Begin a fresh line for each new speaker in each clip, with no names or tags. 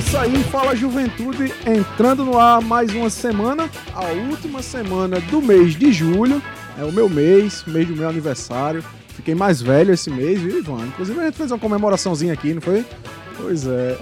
Isso aí, Fala Juventude, entrando no ar mais uma semana, a última semana do mês de julho. É o meu mês, mês do meu aniversário. Fiquei mais velho esse mês, viu, Ivan? Inclusive a gente fez uma comemoraçãozinha aqui, não foi? Pois é.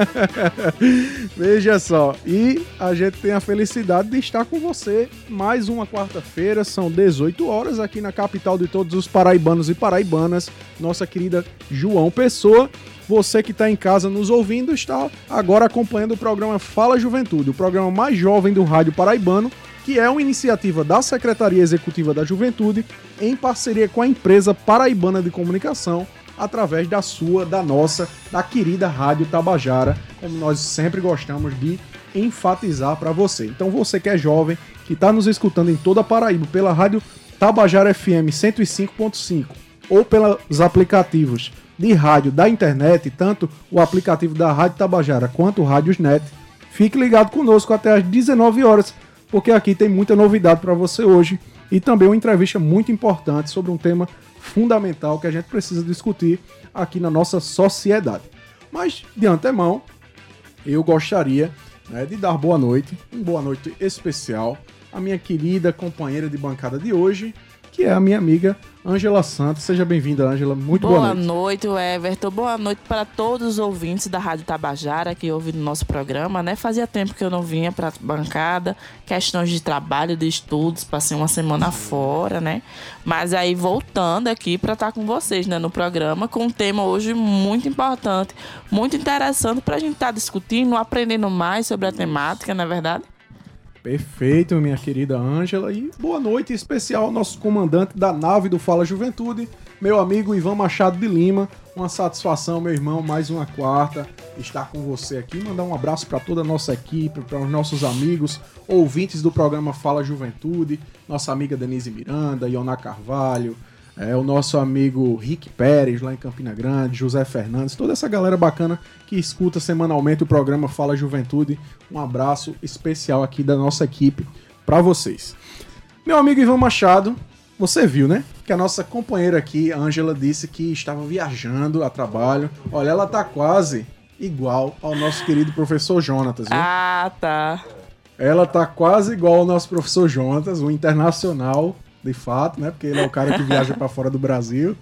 Veja só, e a gente tem a felicidade de estar com você mais uma quarta-feira, são 18 horas aqui na capital de todos os paraibanos e paraibanas, nossa querida João Pessoa. Você que está em casa nos ouvindo está agora acompanhando o programa Fala Juventude, o programa mais jovem do rádio paraibano, que é uma iniciativa da Secretaria Executiva da Juventude em parceria com a empresa paraibana de comunicação através da sua, da nossa, da querida Rádio Tabajara, como nós sempre gostamos de enfatizar para você. Então você que é jovem, que está nos escutando em toda a Paraíba pela Rádio Tabajara FM 105.5 ou pelos aplicativos de rádio da internet, tanto o aplicativo da Rádio Tabajara quanto o Rádiosnet, fique ligado conosco até às 19 horas, porque aqui tem muita novidade para você hoje e também uma entrevista muito importante sobre um tema fundamental que a gente precisa discutir aqui na nossa sociedade. Mas, de antemão, eu gostaria né, de dar boa noite, uma boa noite especial à minha querida companheira de bancada de hoje, que é a minha amiga Ângela Santos. Seja bem-vinda, Ângela. Muito boa,
boa noite. noite, Everton. Boa noite para todos os ouvintes da Rádio Tabajara que ouvem o nosso programa, né? Fazia tempo que eu não vinha para bancada, questões de trabalho, de estudos, passei uma semana fora, né? Mas aí voltando aqui para estar com vocês, né, no programa com um tema hoje muito importante, muito interessante para a gente estar tá discutindo, aprendendo mais sobre a temática, não é verdade?
Perfeito, minha querida Ângela. E boa noite especial ao nosso comandante da nave do Fala Juventude, meu amigo Ivan Machado de Lima. Uma satisfação, meu irmão, mais uma quarta estar com você aqui. Mandar um abraço para toda a nossa equipe, para os nossos amigos, ouvintes do programa Fala Juventude, nossa amiga Denise Miranda, Iona Carvalho, é, o nosso amigo Rick Pérez, lá em Campina Grande, José Fernandes, toda essa galera bacana que escuta semanalmente o programa Fala Juventude. Um abraço especial aqui da nossa equipe para vocês. Meu amigo Ivan Machado, você viu, né? Que a nossa companheira aqui, Ângela, disse que estava viajando a trabalho. Olha, ela tá quase igual ao nosso querido professor Jonatas, viu?
Ah, tá.
Ela tá quase igual ao nosso professor Jonatas, o internacional de fato, né? Porque ele é o cara que viaja para fora do Brasil.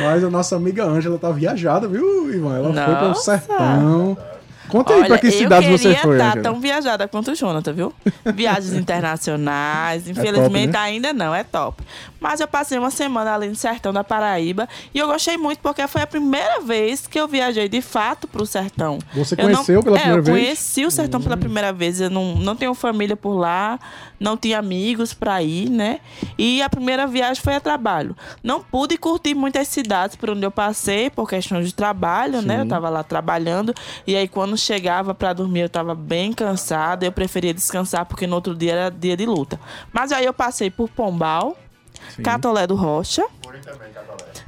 Mas a nossa amiga Ângela tá viajada, viu, Ivan? Ela nossa. foi para o sertão. Conta aí pra que cidade você foi.
Eu tá tão viajada quanto o Jonathan, viu? Viagens internacionais, infelizmente é top, né? ainda não, é top. Mas eu passei uma semana ali no sertão da Paraíba e eu gostei muito porque foi a primeira vez que eu viajei de fato pro sertão.
Você conheceu não, pela
é,
primeira
vez?
Eu
conheci o sertão hum. pela primeira vez. Eu não, não tenho família por lá, não tinha amigos pra ir, né? E a primeira viagem foi a trabalho. Não pude curtir muitas cidades por onde eu passei por questão de trabalho, Sim. né? Eu tava lá trabalhando e aí quando chegava para dormir eu tava bem cansada. Eu preferia descansar porque no outro dia era dia de luta. Mas aí eu passei por Pombal Sim. Catolé do Rocha.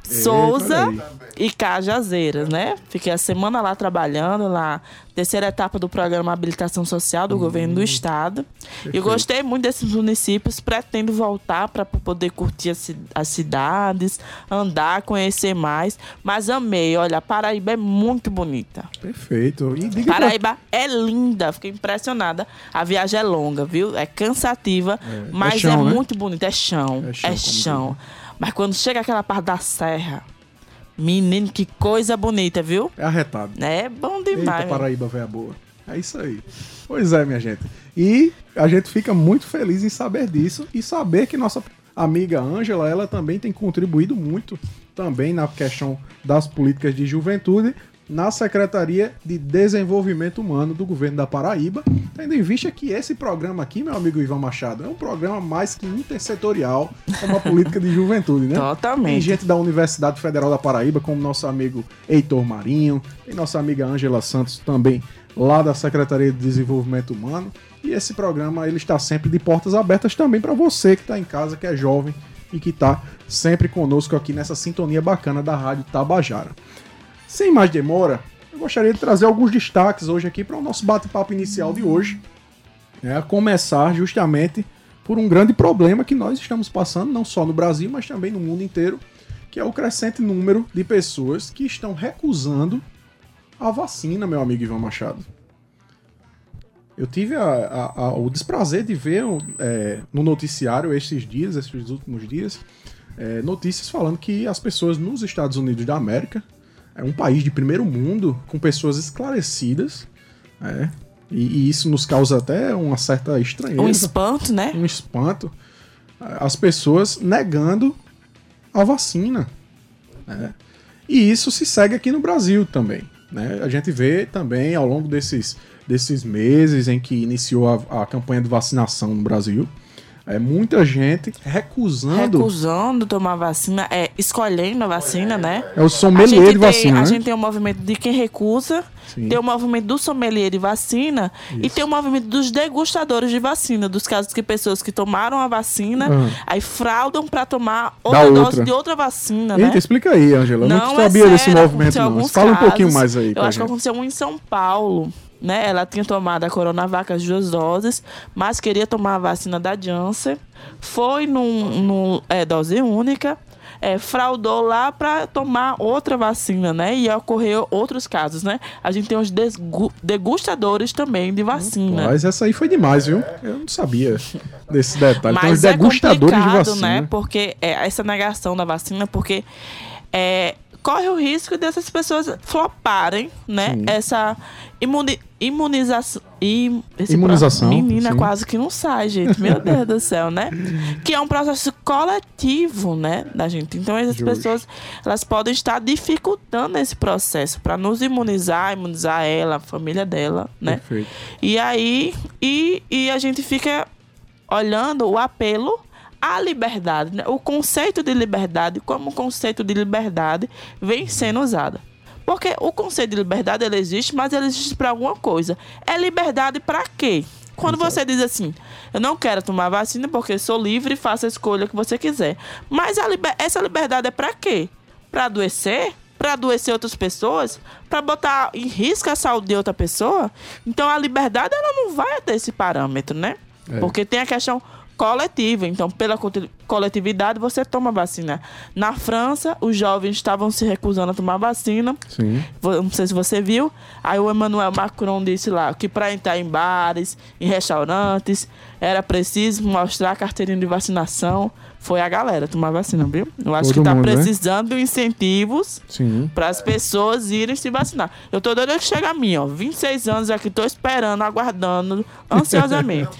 Souza e Cajazeiras, né? Fiquei a semana lá trabalhando, lá terceira etapa do programa Habilitação Social do hum, governo do estado. Perfeito. Eu gostei muito desses municípios, pretendo voltar para poder curtir as, as, cidades, andar, conhecer mais. Mas amei, olha, a Paraíba é muito bonita.
Perfeito.
Paraíba pra... é linda, fiquei impressionada. A viagem é longa, viu? É cansativa, é, é mas é, chão, é né? muito bonita. É chão, é chão. É chão. Mas quando chega aquela parte da serra, Menino, que coisa bonita, viu?
É arretado.
É bom demais.
Eita, Paraíba, velha boa. É isso aí. Pois é, minha gente. E a gente fica muito feliz em saber disso e saber que nossa amiga Ângela, ela também tem contribuído muito também na questão das políticas de juventude na Secretaria de Desenvolvimento Humano do governo da Paraíba, tendo em vista que esse programa aqui, meu amigo Ivan Machado, é um programa mais que intersetorial como a política de juventude, né?
Totalmente.
Tem gente da Universidade Federal da Paraíba, como nosso amigo Heitor Marinho, tem nossa amiga Ângela Santos também lá da Secretaria de Desenvolvimento Humano. E esse programa ele está sempre de portas abertas também para você que está em casa, que é jovem e que está sempre conosco aqui nessa sintonia bacana da Rádio Tabajara. Sem mais demora, eu gostaria de trazer alguns destaques hoje aqui para o nosso bate-papo inicial de hoje. É, a começar justamente por um grande problema que nós estamos passando, não só no Brasil, mas também no mundo inteiro, que é o crescente número de pessoas que estão recusando a vacina, meu amigo Ivan Machado. Eu tive a, a, a, o desprazer de ver é, no noticiário esses dias, esses últimos dias, é, notícias falando que as pessoas nos Estados Unidos da América, é um país de primeiro mundo, com pessoas esclarecidas, é, e, e, isso nos causa até uma certa estranheza.
Um espanto, né?
Um espanto. As pessoas negando a vacina. Né? E isso se segue aqui no Brasil também. Né? A gente vê também ao longo desses, desses meses em que iniciou a, a campanha de vacinação no Brasil, é muita gente recusando.
Recusando tomar vacina, é, escolhendo a vacina, né?
É o sommelier de vacina.
A
né?
gente tem o movimento de quem recusa, Sim. tem o movimento do sommelier de vacina Isso. e tem o movimento dos degustadores de vacina, dos casos que pessoas que tomaram a vacina, uhum. aí fraudam para tomar outra, outra dose de outra vacina,
Eita,
né?
explica aí, Angela. Não, não sabia é sério, desse movimento, não. Fala um pouquinho mais aí.
Eu acho
gente.
que aconteceu um em São Paulo né? Ela tinha tomado a Coronavac as duas doses, mas queria tomar a vacina da Janssen. Foi num, num é, dose única. É, fraudou lá para tomar outra vacina, né? E ocorreu outros casos, né? A gente tem os degustadores também de vacina.
Mas essa aí foi demais, viu? Eu não sabia desse detalhe.
Mas
tem os degustadores é de vacina.
né? Porque é, essa negação da vacina, porque é, corre o risco dessas pessoas floparem, né? Sim. Essa imuni imunização. Im,
Imunização.
menina sim. quase que não sai, gente. Meu Deus do céu, né? Que é um processo coletivo, né, da gente. Então essas Justo. pessoas, elas podem estar dificultando esse processo para nos imunizar, imunizar ela, a família dela, né? Perfeito. E aí, e, e a gente fica olhando o apelo a liberdade, né? o conceito de liberdade, como conceito de liberdade vem sendo usado. Porque o conceito de liberdade ele existe, mas ele existe para alguma coisa. É liberdade para quê? Quando Exato. você diz assim, eu não quero tomar vacina porque sou livre e faço a escolha que você quiser. Mas liber... essa liberdade é para quê? Para adoecer? Para adoecer outras pessoas? Para botar em risco a saúde de outra pessoa? Então a liberdade ela não vai ter esse parâmetro, né? É. Porque tem a questão coletiva. Então, pela coletividade, você toma vacina. Na França, os jovens estavam se recusando a tomar vacina.
Sim.
Não sei se você viu. Aí o Emmanuel Macron disse lá que para entrar em bares, em restaurantes, era preciso mostrar a carteirinha de vacinação. Foi a galera tomar vacina, viu? Eu acho Todo que está né? precisando né? de incentivos para as pessoas irem se vacinar. Eu tô doido que chega a mim, ó. 26 anos aqui, tô esperando, aguardando ansiosamente.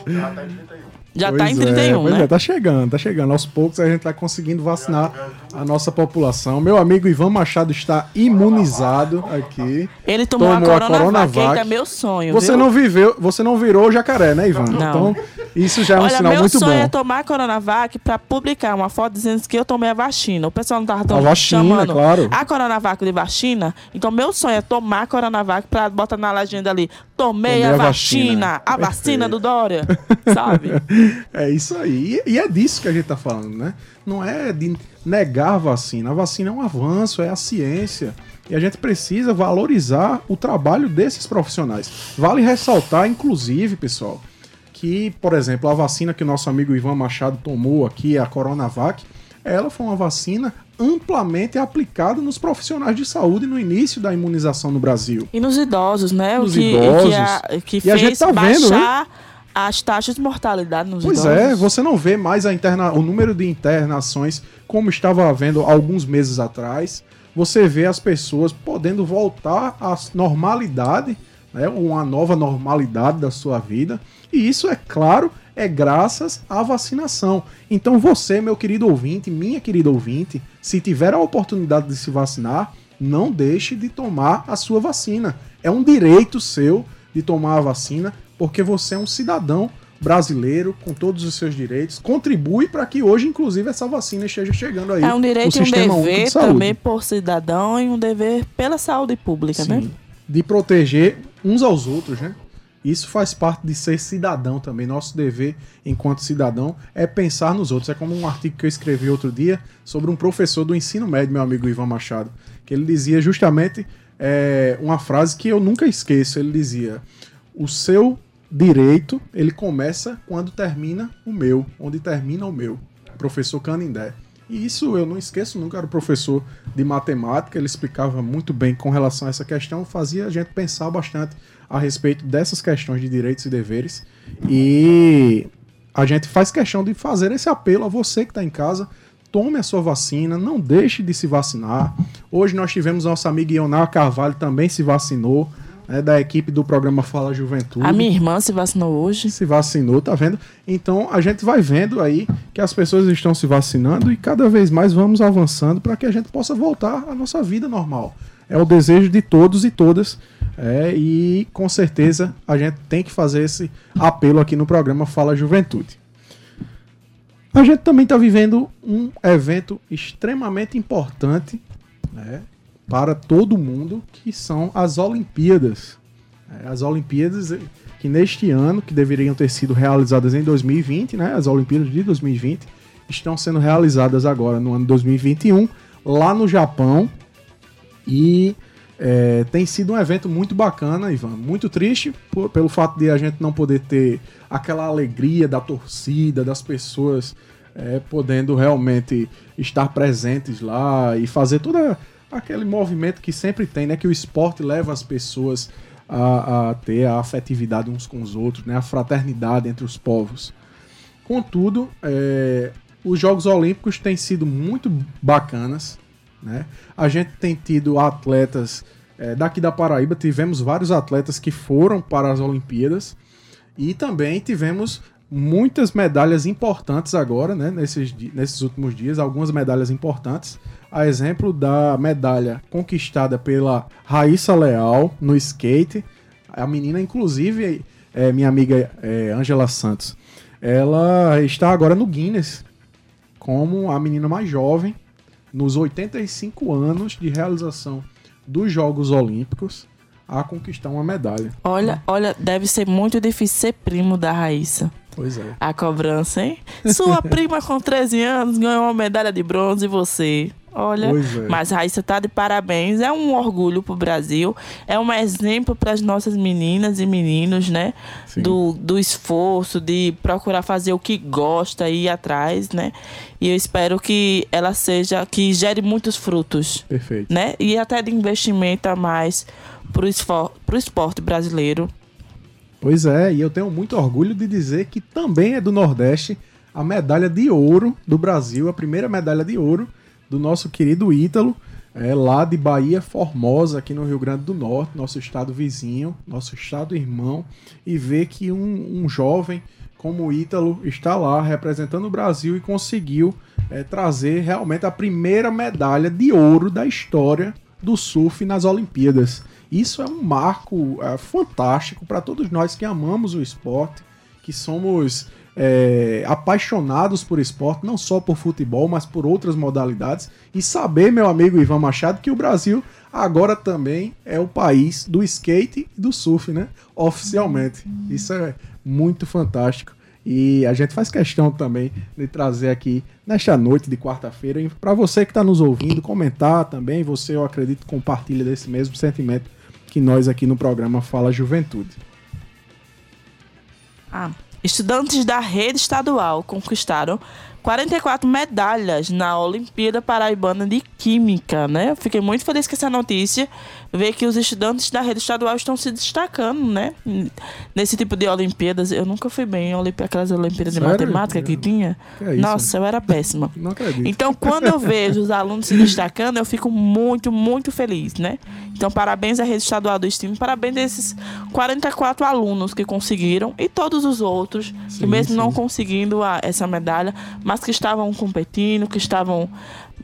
Já pois tá em 31, é,
né? É, tá chegando, tá chegando. Aos poucos a gente tá conseguindo vacinar a nossa população. Meu amigo Ivan Machado está imunizado aqui.
Ele tomou, tomou a, Coronavac, a Coronavac. é meu sonho.
Você
viu?
não viveu, você não virou jacaré, né, Ivan? Não. Então, isso já é um Olha, sinal muito bom.
meu sonho é tomar a Coronavac para publicar uma foto dizendo que eu tomei a vacina. O pessoal não tava tão
a vacina, chamando claro.
a Coronavac de vacina. Então, meu sonho é tomar a Coronavac para botar na legenda ali. Tomei, tomei a, a, vacina, vacina. a vacina do Dória, sabe?
É isso aí. E, é disso que a gente tá falando, né? Não é de negar a vacina. A vacina é um avanço, é a ciência. E a gente precisa valorizar o trabalho desses profissionais. Vale ressaltar, inclusive, pessoal, que, por exemplo, a vacina que o nosso amigo Ivan Machado tomou aqui, a Coronavac, ela foi uma vacina amplamente aplicada nos profissionais de saúde no início da imunização no Brasil.
E nos idosos, né?
Nos o que, idosos. Que, a,
que e fez a gente tá vendo, né? As taxas de mortalidade nos
pois
idosos.
Pois é, você não vê mais a interna... o número de internações como estava havendo alguns meses atrás. Você vê as pessoas podendo voltar à normalidade, né, uma nova normalidade da sua vida. E isso, é claro, é graças à vacinação. Então você, meu querido ouvinte, minha querida ouvinte, se tiver a oportunidade de se vacinar, não deixe de tomar a sua vacina. É um direito seu de tomar a vacina porque você é um cidadão brasileiro com todos os seus direitos, contribui para que hoje, inclusive, essa vacina esteja chegando aí.
É um direito e um dever de também por cidadão e um dever pela saúde pública, né? Sim, né?
De proteger uns aos outros, né? Isso faz parte de ser cidadão também. Nosso dever enquanto cidadão é pensar nos outros. É como um artigo que eu escrevi outro dia sobre um professor do ensino médio, meu amigo Ivan Machado, que ele dizia justamente é, uma frase que eu nunca esqueço. Ele dizia: O seu direito ele começa quando termina o meu, onde termina o meu. Professor Canindé. E isso eu não esqueço nunca, era o professor de matemática, ele explicava muito bem com relação a essa questão, fazia a gente pensar bastante a respeito dessas questões de direitos e deveres. E a gente faz questão de fazer esse apelo a você que está em casa. Tome a sua vacina, não deixe de se vacinar. Hoje nós tivemos nossa amiga Ioná Carvalho também se vacinou né, da equipe do programa Fala Juventude.
A minha irmã se vacinou hoje.
Se vacinou, tá vendo? Então a gente vai vendo aí que as pessoas estão se vacinando e cada vez mais vamos avançando para que a gente possa voltar à nossa vida normal. É o desejo de todos e todas. É, e com certeza a gente tem que fazer esse apelo aqui no programa Fala Juventude. A gente também está vivendo um evento extremamente importante né, para todo mundo, que são as Olimpíadas. É, as Olimpíadas que neste ano, que deveriam ter sido realizadas em 2020, né, as Olimpíadas de 2020, estão sendo realizadas agora no ano 2021, lá no Japão. E é, tem sido um evento muito bacana, Ivan. Muito triste por, pelo fato de a gente não poder ter aquela alegria da torcida, das pessoas é, podendo realmente estar presentes lá e fazer toda aquele movimento que sempre tem, né? Que o esporte leva as pessoas a, a ter a afetividade uns com os outros, né? A fraternidade entre os povos. Contudo, é, os Jogos Olímpicos têm sido muito bacanas, né? A gente tem tido atletas é, daqui da Paraíba, tivemos vários atletas que foram para as Olimpíadas e também tivemos muitas medalhas importantes agora, né? Nesses, nesses últimos dias, algumas medalhas importantes a exemplo da medalha conquistada pela Raíssa Leal no skate. A menina, inclusive, é minha amiga é, Angela Santos. Ela está agora no Guinness como a menina mais jovem nos 85 anos de realização dos Jogos Olímpicos a conquistar uma medalha.
Olha, olha, deve ser muito difícil ser primo da Raíssa.
Pois é.
A cobrança, hein? Sua prima com 13 anos ganhou uma medalha de bronze e você. Olha, é. mas Raíssa tá de parabéns. É um orgulho pro Brasil. É um exemplo para as nossas meninas e meninos, né? Do, do esforço, de procurar fazer o que gosta e ir atrás, né? E eu espero que ela seja, que gere muitos frutos.
Perfeito.
Né? E até de investimento a mais pro, esfor pro esporte brasileiro.
Pois é, e eu tenho muito orgulho de dizer que também é do Nordeste a medalha de ouro do Brasil, a primeira medalha de ouro do nosso querido Ítalo, é, lá de Bahia Formosa, aqui no Rio Grande do Norte, nosso estado vizinho, nosso estado irmão, e ver que um, um jovem como o Ítalo está lá representando o Brasil e conseguiu é, trazer realmente a primeira medalha de ouro da história do surf nas Olimpíadas. Isso é um marco é, fantástico para todos nós que amamos o esporte, que somos é, apaixonados por esporte, não só por futebol, mas por outras modalidades. E saber, meu amigo Ivan Machado, que o Brasil agora também é o país do skate e do surf, né? Oficialmente. Isso é muito fantástico. E a gente faz questão também de trazer aqui nesta noite de quarta-feira para você que está nos ouvindo comentar também. Você, eu acredito, compartilha desse mesmo sentimento que nós aqui no programa Fala Juventude.
Ah, estudantes da rede estadual conquistaram 44 medalhas na Olimpíada Paraibana de Química, né? Eu fiquei muito feliz com essa notícia, ver que os estudantes da rede estadual estão se destacando, né? Nesse tipo de Olimpíadas. Eu nunca fui bem em aquelas Olimpíadas Sério? de matemática que tinha. Que é Nossa, eu era péssima.
Não acredito.
Então, quando eu vejo os alunos se destacando, eu fico muito, muito feliz, né? Então, parabéns à rede estadual do Estimo, parabéns a esses 44 alunos que conseguiram e todos os outros sim, que mesmo sim. não conseguindo a, essa medalha, mas que estavam competindo, que estavam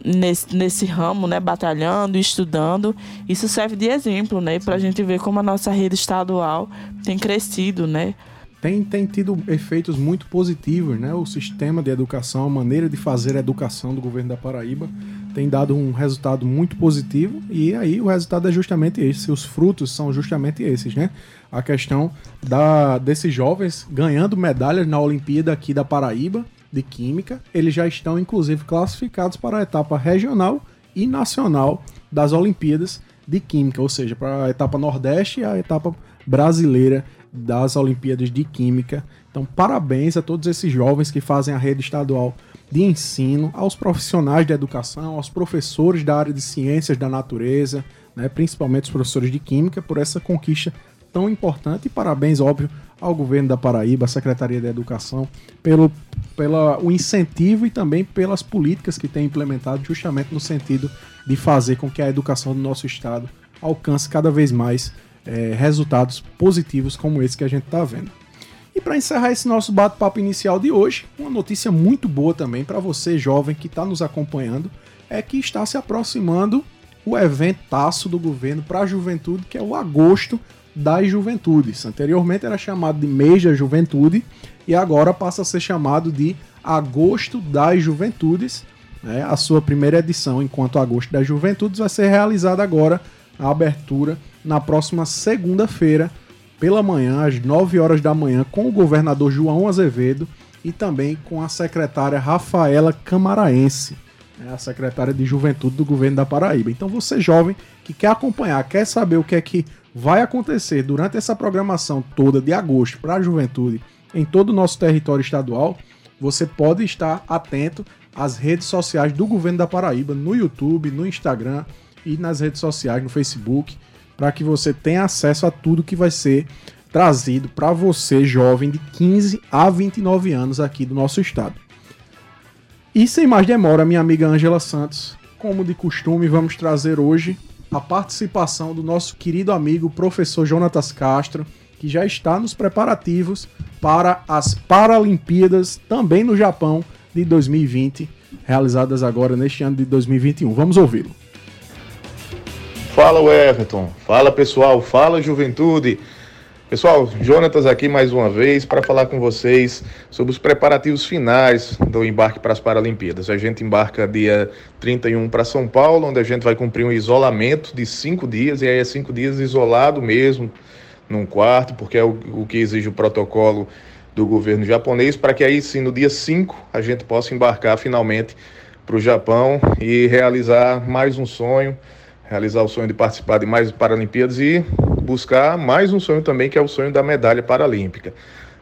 nesse, nesse ramo, né, batalhando, estudando. Isso serve de exemplo, né, para a gente ver como a nossa rede estadual tem crescido, né.
Tem, tem tido efeitos muito positivos, né? O sistema de educação, a maneira de fazer a educação do governo da Paraíba tem dado um resultado muito positivo e aí o resultado é justamente esse, os frutos são justamente esses, né? A questão da, desses jovens ganhando medalhas na Olimpíada aqui da Paraíba de Química, eles já estão inclusive classificados para a etapa regional e nacional das Olimpíadas de Química, ou seja, para a etapa Nordeste e a etapa brasileira das Olimpíadas de Química. Então, parabéns a todos esses jovens que fazem a rede estadual de ensino, aos profissionais da educação, aos professores da área de ciências da natureza, né, principalmente os professores de Química, por essa conquista tão importante. E parabéns, óbvio, ao governo da Paraíba, à Secretaria da Educação, pelo pela, o incentivo e também pelas políticas que tem implementado, justamente no sentido de fazer com que a educação do nosso estado alcance cada vez mais é, resultados positivos como esse que a gente está vendo. E para encerrar esse nosso bate-papo inicial de hoje, uma notícia muito boa também para você, jovem que está nos acompanhando, é que está se aproximando o eventaço do governo para a juventude, que é o Agosto das Juventudes. Anteriormente era chamado de Mês da Juventude e agora passa a ser chamado de Agosto das Juventudes. Né? A sua primeira edição, enquanto Agosto das Juventudes, vai ser realizada agora a abertura na próxima segunda-feira, pela manhã, às 9 horas da manhã, com o governador João Azevedo e também com a secretária Rafaela Camaraense, né, a secretária de Juventude do governo da Paraíba. Então, você jovem que quer acompanhar, quer saber o que é que vai acontecer durante essa programação toda de agosto para a juventude em todo o nosso território estadual, você pode estar atento às redes sociais do governo da Paraíba, no YouTube, no Instagram e nas redes sociais, no Facebook para que você tenha acesso a tudo que vai ser trazido para você, jovem de 15 a 29 anos aqui do nosso estado. E sem mais demora, minha amiga Ângela Santos, como de costume, vamos trazer hoje a participação do nosso querido amigo professor Jonatas Castro, que já está nos preparativos para as Paralimpíadas, também no Japão, de 2020, realizadas agora neste ano de 2021. Vamos ouvi-lo.
Fala, Everton. Fala, pessoal. Fala, juventude. Pessoal, Jonatas aqui mais uma vez para falar com vocês sobre os preparativos finais do embarque para as Paralimpíadas. A gente embarca dia 31 para São Paulo, onde a gente vai cumprir um isolamento de cinco dias, e aí é cinco dias isolado mesmo, num quarto, porque é o, o que exige o protocolo do governo japonês, para que aí sim, no dia 5, a gente possa embarcar finalmente para o Japão e realizar mais um sonho realizar o sonho de participar de mais Paralimpíadas e buscar mais um sonho também, que é o sonho da medalha paralímpica.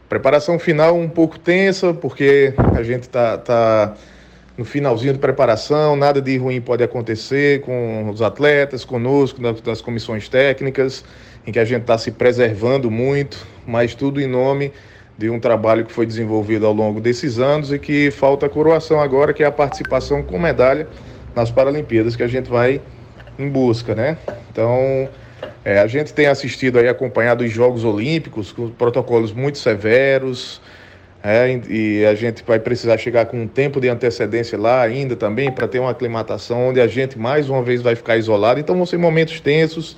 Preparação final um pouco tensa, porque a gente está tá no finalzinho de preparação, nada de ruim pode acontecer com os atletas, conosco, das comissões técnicas, em que a gente está se preservando muito, mas tudo em nome de um trabalho que foi desenvolvido ao longo desses anos e que falta a coroação agora, que é a participação com medalha nas Paralimpíadas, que a gente vai em busca, né? Então, é, a gente tem assistido aí, acompanhado os Jogos Olímpicos, com protocolos muito severos, é, e a gente vai precisar chegar com um tempo de antecedência lá ainda também para ter uma aclimatação onde a gente mais uma vez vai ficar isolado. Então vão ser momentos tensos,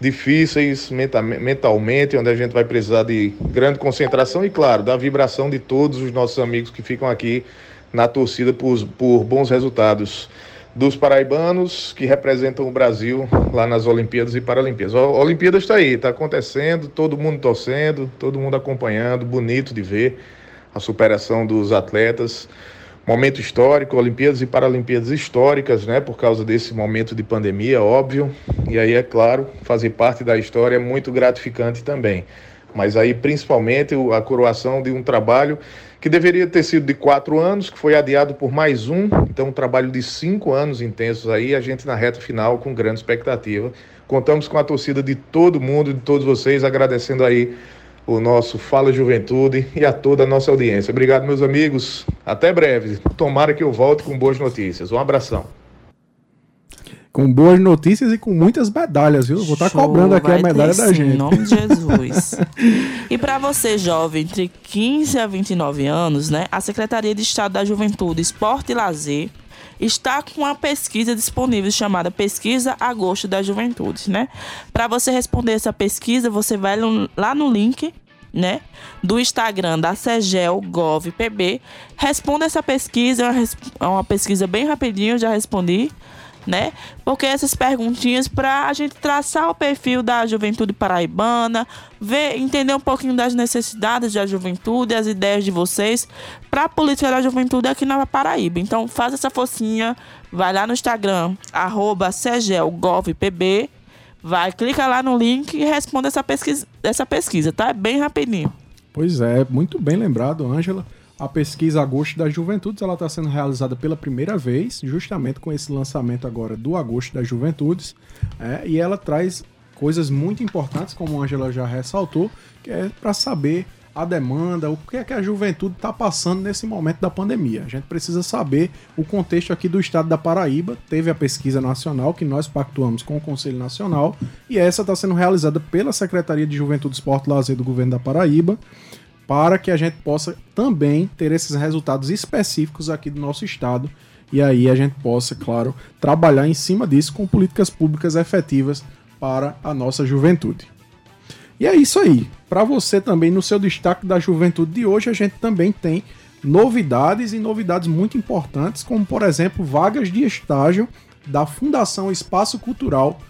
difíceis mentalmente, onde a gente vai precisar de grande concentração e, claro, da vibração de todos os nossos amigos que ficam aqui na torcida por, por bons resultados dos paraibanos que representam o Brasil lá nas Olimpíadas e Paralimpíadas. A Olimpíada está aí, está acontecendo, todo mundo torcendo, todo mundo acompanhando, bonito de ver a superação dos atletas. Momento histórico, Olimpíadas e Paralimpíadas históricas, né, por causa desse momento de pandemia, óbvio. E aí, é claro, fazer parte da história é muito gratificante também. Mas aí, principalmente, a coroação de um trabalho que deveria ter sido de quatro anos, que foi adiado por mais um. Então, um trabalho de cinco anos intensos aí, a gente na reta final com grande expectativa. Contamos com a torcida de todo mundo, de todos vocês, agradecendo aí o nosso Fala Juventude e a toda a nossa audiência. Obrigado, meus amigos. Até breve. Tomara que eu volte com boas notícias. Um abração
com boas notícias e com muitas medalhas, viu? Vou estar tá cobrando aqui a medalha da gente. Em
nome de Jesus. e para você, jovem, entre 15 a 29 anos, né? A Secretaria de Estado da Juventude, Esporte e Lazer está com uma pesquisa disponível chamada Pesquisa Agosto da Juventude, né? Para você responder essa pesquisa, você vai lá no link né, do Instagram da Segel Gov PB. Responda essa pesquisa, é uma pesquisa bem rapidinho, já respondi né? Porque essas perguntinhas para a gente traçar o perfil da juventude paraibana, ver, entender um pouquinho das necessidades da juventude, as ideias de vocês para a política da juventude aqui na Paraíba. Então, faz essa focinha, vai lá no Instagram @cegelgovpb, vai clica lá no link e responde essa pesquisa, essa pesquisa, tá? É bem rapidinho.
Pois é, muito bem lembrado, Ângela. A pesquisa Agosto das Juventudes ela está sendo realizada pela primeira vez, justamente com esse lançamento agora do Agosto das Juventudes, é, e ela traz coisas muito importantes, como a Angela já ressaltou, que é para saber a demanda, o que é que a juventude está passando nesse momento da pandemia. A gente precisa saber o contexto aqui do estado da Paraíba. Teve a pesquisa nacional que nós pactuamos com o Conselho Nacional e essa está sendo realizada pela Secretaria de Juventude, Esporte e Lazer do Governo da Paraíba para que a gente possa também ter esses resultados específicos aqui do nosso estado e aí a gente possa, claro, trabalhar em cima disso com políticas públicas efetivas para a nossa juventude. E é isso aí. Para você também, no seu destaque da juventude de hoje, a gente também tem novidades e novidades muito importantes, como por exemplo, vagas de estágio da Fundação Espaço Cultural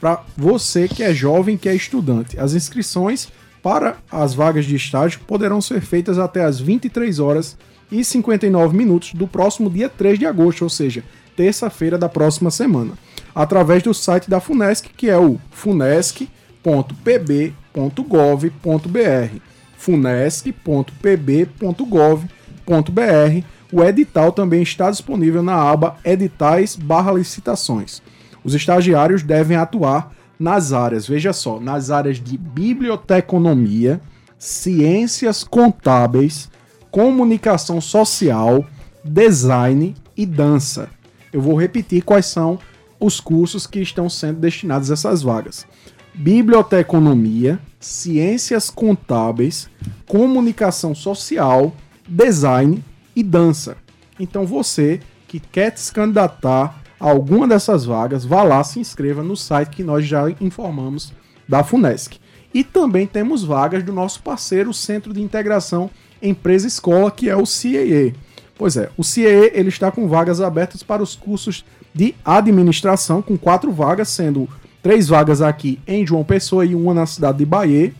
para você que é jovem, que é estudante. As inscrições para as vagas de estágio poderão ser feitas até as 23 horas e 59 minutos do próximo dia 3 de agosto, ou seja, terça-feira da próxima semana, através do site da FUNESC, que é o funesc.pb.gov.br. funesc.pb.gov.br. O edital também está disponível na aba Editais/licitações. Os estagiários devem atuar nas áreas, veja só, nas áreas de biblioteconomia, ciências contábeis, comunicação social, design e dança. Eu vou repetir quais são os cursos que estão sendo destinados a essas vagas: biblioteconomia, ciências contábeis, comunicação social, design e dança. Então você que quer se candidatar alguma dessas vagas, vá lá, se inscreva no site que nós já informamos da FUNESC. E também temos vagas do nosso parceiro Centro de Integração Empresa Escola, que é o CIE. Pois é, o CIE ele está com vagas abertas para os cursos de administração, com quatro vagas, sendo três vagas aqui em João Pessoa e uma na cidade de Bahia.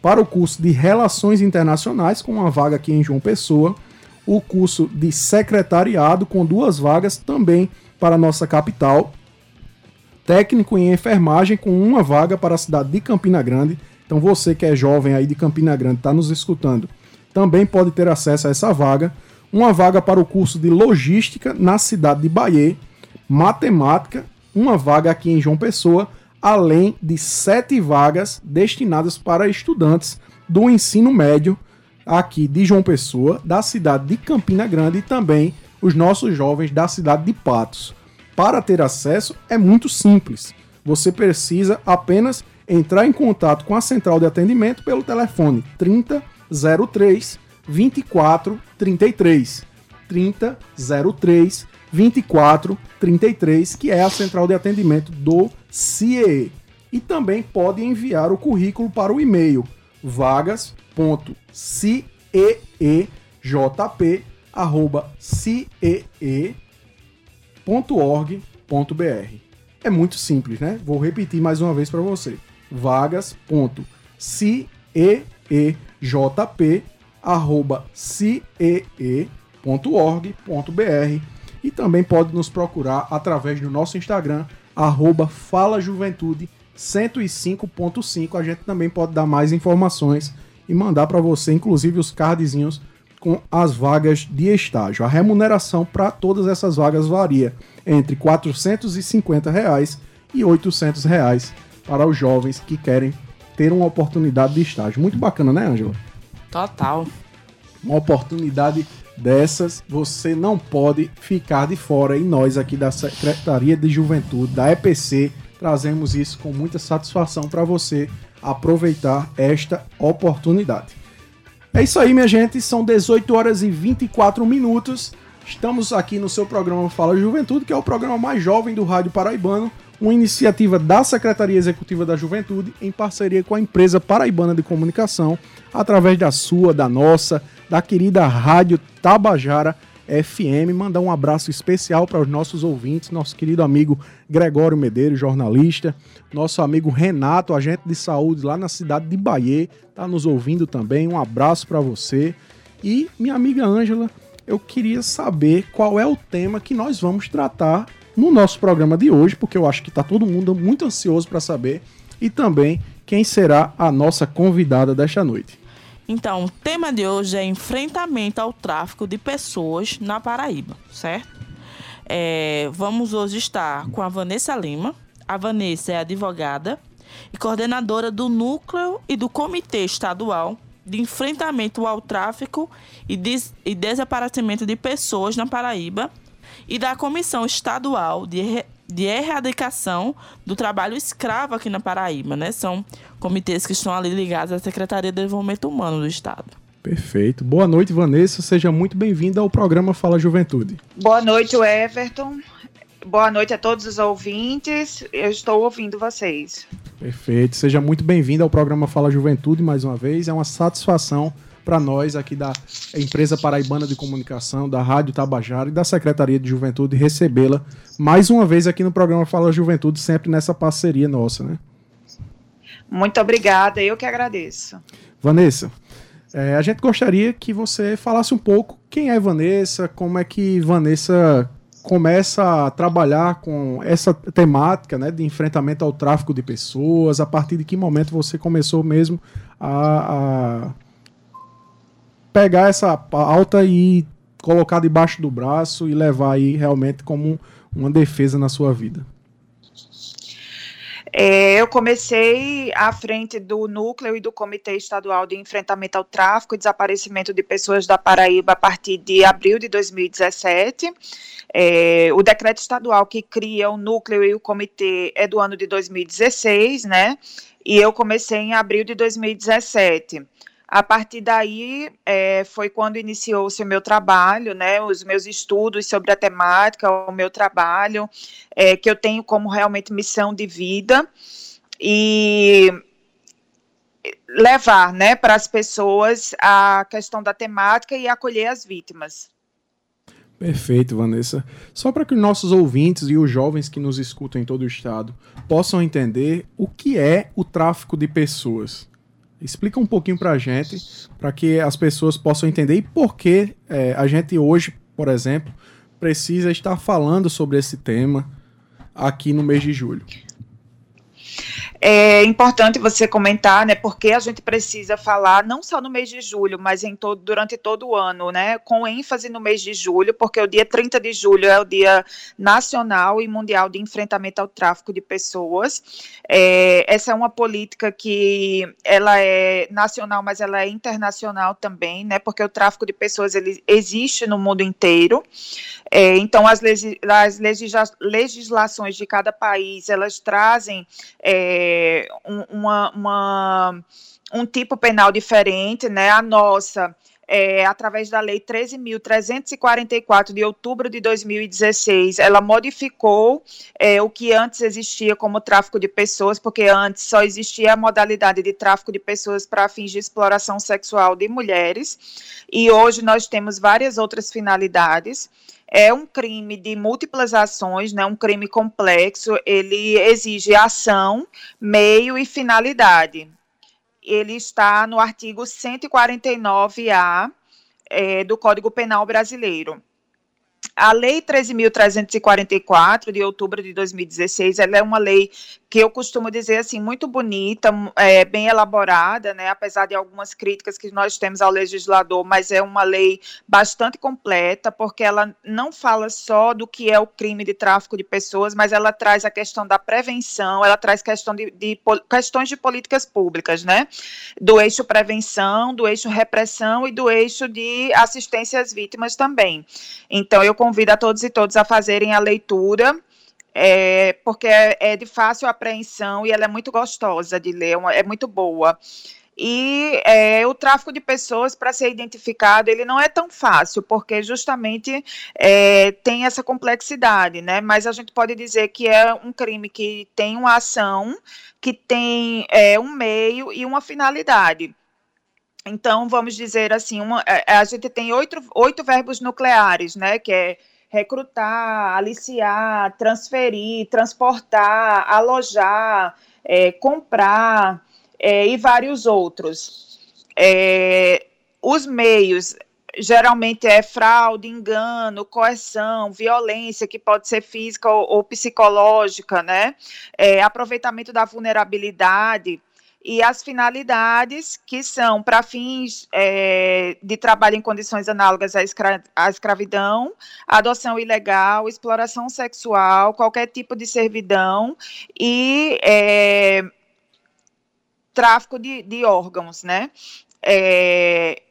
Para o curso de Relações Internacionais, com uma vaga aqui em João Pessoa. O curso de Secretariado, com duas vagas também para nossa capital, técnico em enfermagem com uma vaga para a cidade de Campina Grande. Então você que é jovem aí de Campina Grande, está nos escutando, também pode ter acesso a essa vaga. Uma vaga para o curso de logística na cidade de Bahia, matemática, uma vaga aqui em João Pessoa, além de sete vagas destinadas para estudantes do ensino médio aqui de João Pessoa, da cidade de Campina Grande e também os nossos jovens da cidade de Patos. Para ter acesso é muito simples. Você precisa apenas entrar em contato com a central de atendimento pelo telefone 3003 2433. 3003 2433, que é a central de atendimento do CIE. E também pode enviar o currículo para o e-mail vagas.ciejp vagas.ciee.org.br. É muito simples, né? Vou repetir mais uma vez para você. vagas.ciejp.ciee.org.br e também pode nos procurar através do nosso Instagram, arroba Fala Juventude 105.5. A gente também pode dar mais informações e mandar para você, inclusive, os cardzinhos com as vagas de estágio. A remuneração para todas essas vagas varia entre 450 reais e 800 reais para os jovens que querem ter uma oportunidade de estágio. Muito bacana, né, Ângela?
Total.
Uma oportunidade dessas você não pode ficar de fora e nós aqui da Secretaria de Juventude, da EPC, trazemos isso com muita satisfação para você aproveitar esta oportunidade. É isso aí, minha gente. São 18 horas e 24 minutos. Estamos aqui no seu programa Fala Juventude, que é o programa mais jovem do Rádio Paraibano, uma iniciativa da Secretaria Executiva da Juventude em parceria com a empresa Paraibana de Comunicação, através da sua, da nossa, da querida Rádio Tabajara FM. Mandar um abraço especial para os nossos ouvintes, nosso querido amigo Gregório Medeiros, jornalista, nosso amigo Renato, agente de saúde lá na cidade de Bahia, tá nos ouvindo também. Um abraço para você. E minha amiga Ângela, eu queria saber qual é o tema que nós vamos tratar no nosso programa de hoje, porque eu acho que está todo mundo muito ansioso para saber, e também quem será a nossa convidada desta noite.
Então, o tema de hoje é enfrentamento ao tráfico de pessoas na Paraíba, certo? É, vamos hoje estar com a Vanessa Lima. A Vanessa é advogada e coordenadora do Núcleo e do Comitê Estadual de Enfrentamento ao Tráfico e, des e Desaparecimento de Pessoas na Paraíba e da Comissão Estadual de, de Erradicação do Trabalho Escravo aqui na Paraíba, né? São comitês que estão ali ligados à Secretaria de Desenvolvimento Humano do Estado.
Perfeito. Boa noite, Vanessa. Seja muito bem-vinda ao programa Fala Juventude.
Boa noite, Everton. Boa noite a todos os ouvintes. Eu estou ouvindo vocês.
Perfeito. Seja muito bem-vindo ao programa Fala Juventude mais uma vez. É uma satisfação para nós aqui da Empresa Paraibana de Comunicação, da Rádio Tabajara e da Secretaria de Juventude recebê-la mais uma vez aqui no programa Fala Juventude, sempre nessa parceria nossa, né?
Muito obrigada, eu que agradeço.
Vanessa, é, a gente gostaria que você falasse um pouco quem é Vanessa, como é que Vanessa começa a trabalhar com essa temática né, de enfrentamento ao tráfico de pessoas? A partir de que momento você começou mesmo a, a pegar essa pauta e colocar debaixo do braço e levar aí realmente como uma defesa na sua vida?
É, eu comecei à frente do núcleo e do Comitê Estadual de Enfrentamento ao Tráfico e Desaparecimento de Pessoas da Paraíba a partir de abril de 2017. É, o decreto estadual que cria o núcleo e o comitê é do ano de 2016, né? E eu comecei em abril de 2017. A partir daí é, foi quando iniciou-se o meu trabalho, né, os meus estudos sobre a temática, o meu trabalho, é, que eu tenho como realmente missão de vida e levar, né, para as pessoas a questão da temática e acolher as vítimas.
Perfeito, Vanessa. Só para que os nossos ouvintes e os jovens que nos escutam em todo o estado possam entender o que é o tráfico de pessoas. Explica um pouquinho para a gente, para que as pessoas possam entender e por que é, a gente hoje, por exemplo, precisa estar falando sobre esse tema aqui no mês de julho.
É importante você comentar, né, porque a gente precisa falar não só no mês de julho, mas em todo, durante todo o ano, né, com ênfase no mês de julho, porque o dia 30 de julho é o dia nacional e mundial de enfrentamento ao tráfico de pessoas. É, essa é uma política que ela é nacional, mas ela é internacional também, né, porque o tráfico de pessoas ele existe no mundo inteiro. É, então, as, as legisla legislações de cada país, elas trazem é, um, uma, uma, um tipo penal diferente, né? A nossa é, através da Lei 13.344 de outubro de 2016, ela modificou é, o que antes existia como tráfico de pessoas, porque antes só existia a modalidade de tráfico de pessoas para fins de exploração sexual de mulheres, e hoje nós temos várias outras finalidades. É um crime de múltiplas ações, né, um crime complexo, ele exige ação, meio e finalidade ele está no artigo 149-A é, do Código Penal Brasileiro. A Lei 13.344, de outubro de 2016, ela é uma lei que eu costumo dizer assim, muito bonita, é, bem elaborada, né, apesar de algumas críticas que nós temos ao legislador, mas é uma lei bastante completa, porque ela não fala só do que é o crime de tráfico de pessoas, mas ela traz a questão da prevenção, ela traz questão de, de questões de políticas públicas, né, do eixo prevenção, do eixo repressão e do eixo de assistência às vítimas também. Então, eu convido a todos e todas a fazerem a leitura, é, porque é, é, de fácil apreensão e ela é muito gostosa de ler, é, é muito boa. E é, o tráfico de pessoas, para ser identificado, ele não é tão fácil, porque justamente é, tem essa complexidade, né? Mas a gente pode dizer que é um crime que tem uma ação, que tem é, um meio e uma finalidade. Então, vamos dizer assim, uma, é, a gente tem oito, oito verbos nucleares, né? Que é recrutar, aliciar, transferir, transportar, alojar, é, comprar é, e vários outros. É, os meios geralmente é fraude, engano, coerção, violência, que pode ser física ou, ou psicológica, né? É, aproveitamento da vulnerabilidade e as finalidades que são para fins é, de trabalho em condições análogas à, escra à, escravidão, adoção ilegal, exploração sexual, qualquer tipo de servidão e é, tráfico de, de, órgãos, né? É,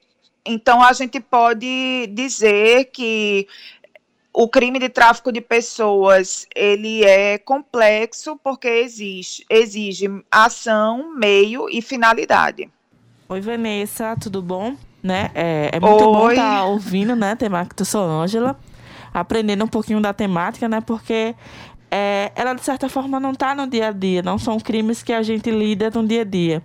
então a gente pode dizer que o crime de tráfico de pessoas ele é complexo porque exige, exige ação, meio e finalidade.
Oi, Vanessa, tudo bom? Né? É, é muito Oi. bom estar tá ouvindo, né, temática. Sou Ângela, aprendendo um pouquinho da temática, né? Porque é, ela de certa forma não está no dia a dia, não são crimes que a gente lida no dia a dia.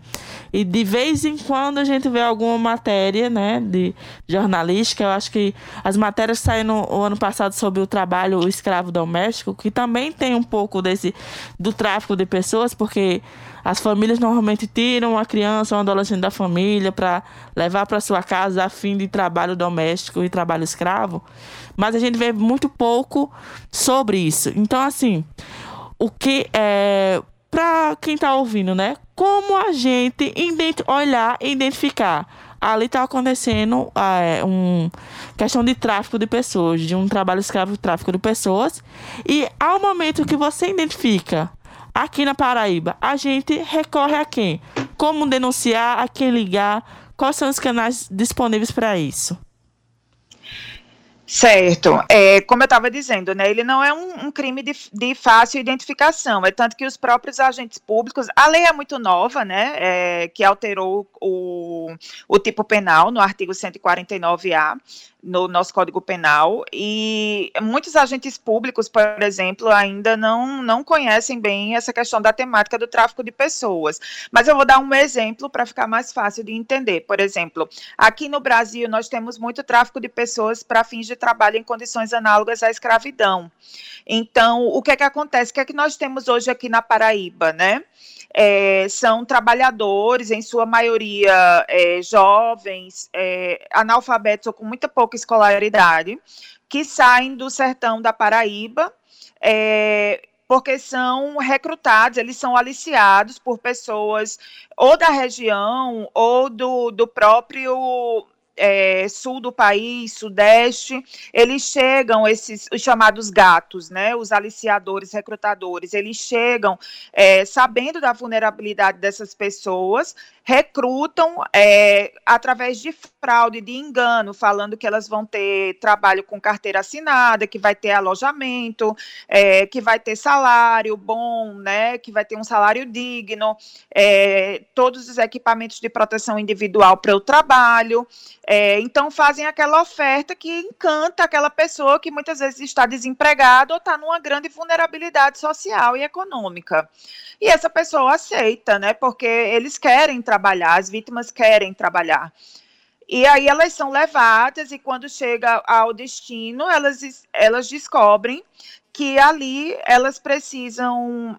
E de vez em quando a gente vê alguma matéria, né, de jornalística, eu acho que as matérias saíram o ano passado sobre o trabalho o escravo doméstico, que também tem um pouco desse do tráfico de pessoas, porque as famílias normalmente tiram a criança ou um adolescente da família para levar para sua casa a fim de trabalho doméstico e trabalho escravo mas a gente vê muito pouco sobre isso. Então, assim, o que é. Para quem está ouvindo, né? Como a gente olhar e identificar ali está acontecendo é, um questão de tráfico de pessoas, de um trabalho escravo de tráfico de pessoas. E ao momento que você identifica aqui na Paraíba, a gente recorre a quem? Como denunciar, a quem ligar? Quais são os canais disponíveis para isso?
Certo. É, como eu estava dizendo, né, ele não é um, um crime de, de, fácil identificação. É tanto que os próprios agentes públicos, a lei é muito nova, né, é, que alterou o, o tipo penal no artigo 149A no nosso Código Penal e muitos agentes públicos, por exemplo, ainda não, não conhecem bem essa questão da temática do tráfico de pessoas. Mas eu vou dar um exemplo para ficar mais fácil de entender. Por exemplo, aqui no Brasil nós temos muito tráfico de pessoas para fins de trabalho em condições análogas à escravidão. Então, o que é que acontece? O que é que nós temos hoje aqui na Paraíba, né? É, são trabalhadores, em sua maioria é, jovens, é, analfabetos ou com muita pouca escolaridade, que saem do sertão da Paraíba, é, porque são recrutados, eles são aliciados por pessoas ou da região ou do, do próprio é, sul do país, sudeste, eles chegam, esses os chamados gatos, né, os aliciadores, recrutadores, eles chegam é, sabendo da vulnerabilidade dessas pessoas, recrutam é, através de fraude, de engano, falando que elas vão ter trabalho com carteira assinada, que vai ter alojamento, é, que vai ter salário bom, né, que vai ter um salário digno, é, todos os equipamentos de proteção individual para o trabalho. É, então fazem aquela oferta que encanta aquela pessoa que muitas vezes está desempregada ou está numa grande vulnerabilidade social e econômica. E essa pessoa aceita, né? Porque eles querem trabalhar, as vítimas querem trabalhar. E aí elas são levadas e quando chega ao destino, elas, elas descobrem que ali elas precisam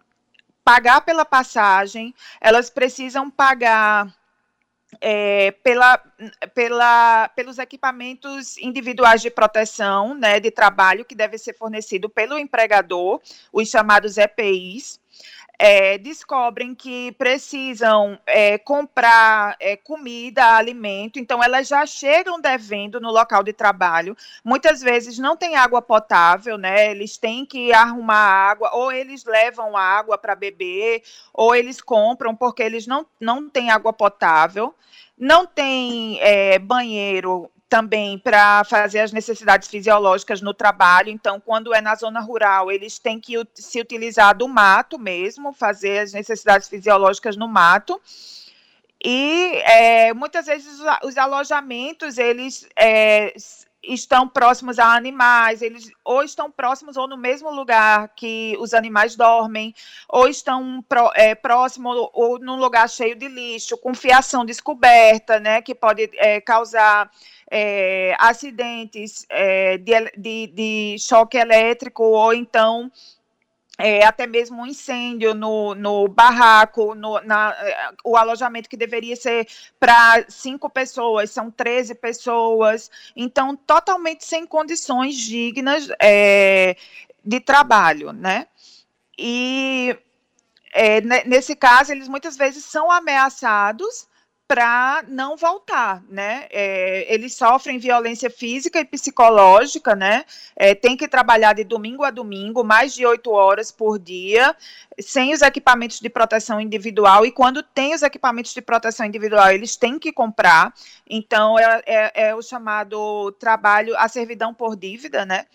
pagar pela passagem, elas precisam pagar é, pela, pela, pelos equipamentos individuais de proteção né, de trabalho que deve ser fornecido pelo empregador, os chamados EPIs é, descobrem que precisam é, comprar é, comida, alimento, então elas já chegam devendo no local de trabalho. Muitas vezes não tem água potável, né? Eles têm que arrumar água, ou eles levam água para beber, ou eles compram porque eles não, não têm água potável. Não tem é, banheiro também para fazer as necessidades fisiológicas no trabalho. Então, quando é na zona rural, eles têm que se utilizar do mato mesmo, fazer as necessidades fisiológicas no mato. E é, muitas vezes os alojamentos eles é, estão próximos a animais, eles ou estão próximos ou no mesmo lugar que os animais dormem, ou estão é, próximos ou, ou num lugar cheio de lixo, com fiação descoberta, né, que pode é, causar é, acidentes é, de, de, de choque elétrico, ou então é, até mesmo um incêndio no, no barraco, no, na, o alojamento que deveria ser para cinco pessoas, são 13 pessoas, então totalmente sem condições dignas é, de trabalho, né? E é, nesse caso, eles muitas vezes são ameaçados para não voltar, né? É, eles sofrem violência física e psicológica, né? É, tem que trabalhar de domingo a domingo, mais de oito horas por dia, sem os equipamentos de proteção individual. E quando tem os equipamentos de proteção individual, eles têm que comprar. Então, é, é, é o chamado trabalho, a servidão por dívida, né?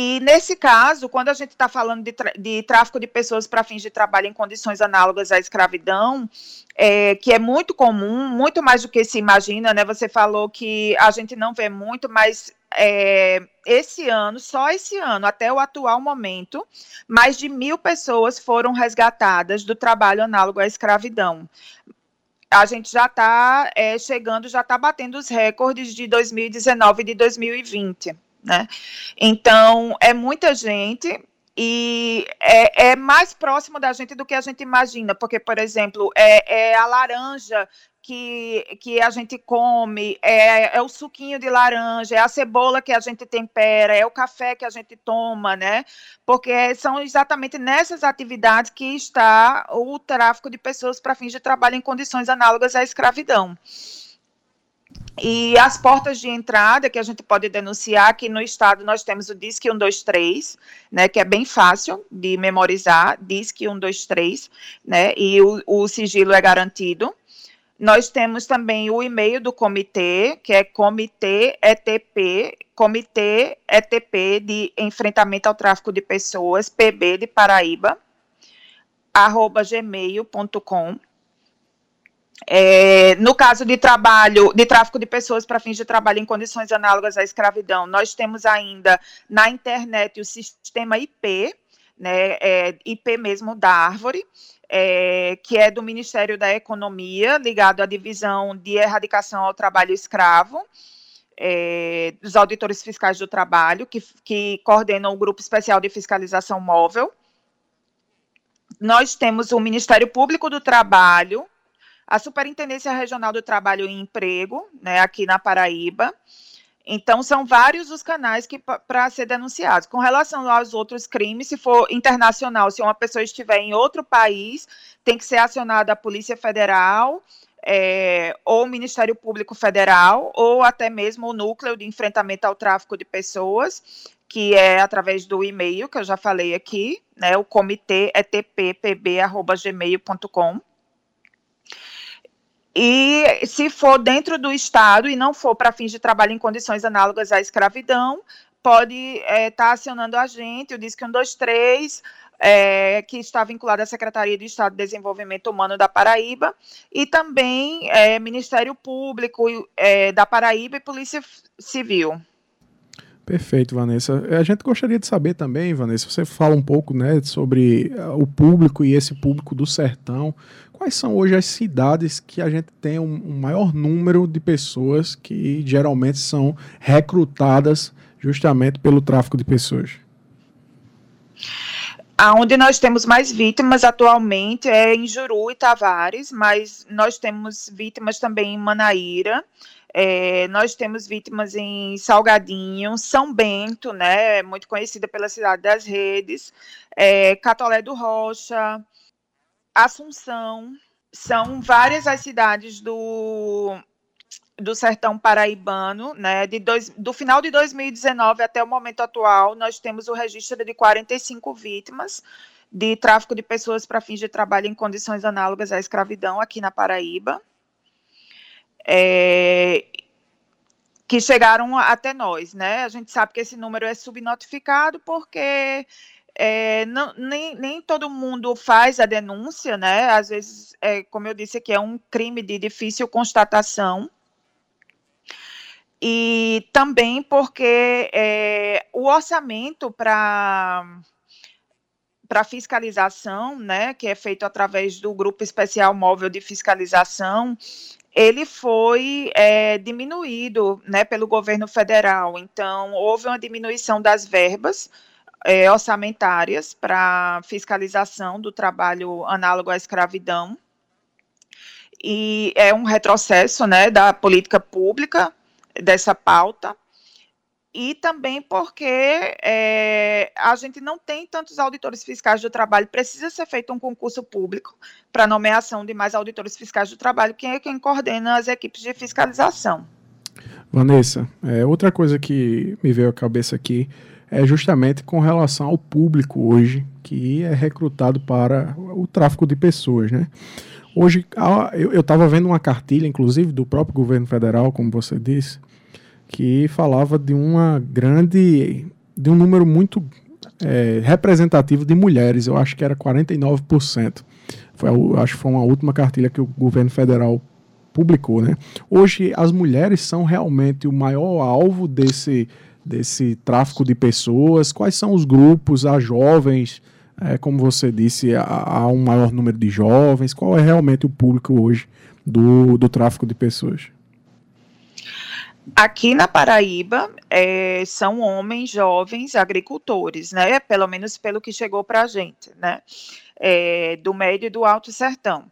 E nesse caso, quando a gente está falando de, de, tráfico de pessoas para fins de trabalho em condições análogas à escravidão, é, que é muito comum, muito mais do que se imagina, né? Você falou que a gente não vê muito, mas é, esse ano, só esse ano, até o atual momento, mais de mil pessoas foram resgatadas do trabalho análogo à escravidão a gente já está é, chegando, já está batendo os recordes de 2019 e de 2020 né? Então, é muita gente e é, é, mais próximo da gente do que a gente imagina, porque, por exemplo, é, é a laranja que, que a gente come, é, é, o suquinho de laranja, é a cebola que a gente tempera, é o café que a gente toma, né? Porque são exatamente nessas atividades que está o tráfico de pessoas para fins de trabalho em condições análogas à escravidão. E as portas de entrada que a gente pode denunciar, aqui no estado nós temos o DISC 123, né, que é bem fácil de memorizar, DISC 123, né, e o, o sigilo é garantido. Nós temos também o e-mail do comitê, que é comitê ETP, comitê ETP de enfrentamento ao tráfico de pessoas, PB de Paraíba, arroba gmail.com. É, no caso de trabalho, de tráfico de pessoas para fins de trabalho em condições análogas à escravidão, nós temos ainda na internet o sistema IP, né, é, IP mesmo da árvore, é, que é do Ministério da Economia, ligado à divisão de erradicação ao trabalho escravo, é, dos auditores fiscais do trabalho, que, que coordenam o Grupo Especial de Fiscalização Móvel. Nós temos o Ministério Público do Trabalho, a Superintendência Regional do Trabalho e Emprego, né, aqui na Paraíba. Então, são vários os canais que para ser denunciados. Com relação aos outros crimes, se for internacional, se uma pessoa estiver em outro país, tem que ser acionada a Polícia Federal, é, ou o Ministério Público Federal, ou até mesmo o Núcleo de Enfrentamento ao Tráfico de Pessoas, que é através do e-mail, que eu já falei aqui, né, o comitê é tppb.gmail.com. E se for dentro do Estado e não for para fins de trabalho em condições análogas à escravidão, pode estar é, tá acionando a gente, o DISC 123, é, que está vinculado à Secretaria de Estado de Desenvolvimento Humano da Paraíba, e também é, Ministério Público é, da Paraíba e Polícia Civil.
Perfeito, Vanessa. A gente gostaria de saber também, Vanessa, você fala um pouco né, sobre uh, o público e esse público do sertão. Quais são hoje as cidades que a gente tem um, um maior número de pessoas que geralmente são recrutadas justamente pelo tráfico de pessoas?
Aonde nós temos mais vítimas atualmente é em Juru e Tavares, mas nós temos vítimas também em Manaíra, é, nós temos vítimas em Salgadinho, São Bento, né, muito conhecida pela cidade das redes, é, Catolé do Rocha, Assunção. São várias as cidades do, do sertão paraibano, né, de dois, do final de 2019 até o momento atual, nós temos o registro de 45 vítimas de tráfico de pessoas para fins de trabalho em condições análogas à escravidão aqui na Paraíba é, que chegaram até nós, né? A gente sabe que esse número é subnotificado porque é, não, nem, nem todo mundo faz a denúncia, né? Às vezes, é, como eu disse aqui, é um crime de difícil constatação. e também porque é, o orçamento para para fiscalização, né, que é feito através do Grupo Especial Móvel de Fiscalização, ele foi é, diminuído né, pelo governo federal. Então, houve uma diminuição das verbas é, orçamentárias para fiscalização do trabalho análogo à escravidão. E é um retrocesso né, da política pública dessa pauta e também porque é, a gente não tem tantos auditores fiscais do trabalho, precisa ser feito um concurso público para nomeação de mais auditores fiscais do trabalho, quem é quem coordena as equipes de fiscalização.
Vanessa, é, outra coisa que me veio à cabeça aqui é justamente com relação ao público hoje que é recrutado para o tráfico de pessoas, né? Hoje, eu estava vendo uma cartilha, inclusive, do próprio governo federal, como você disse, que falava de uma grande, de um número muito é, representativo de mulheres. Eu acho que era 49%. Foi, acho que foi uma última cartilha que o governo federal publicou, né? Hoje as mulheres são realmente o maior alvo desse desse tráfico de pessoas. Quais são os grupos, as jovens? É, como você disse, há, há um maior número de jovens. Qual é realmente o público hoje do, do tráfico de pessoas?
Aqui na Paraíba, é, são homens jovens agricultores, né? Pelo menos pelo que chegou para a gente, né? É, do médio e do alto sertão.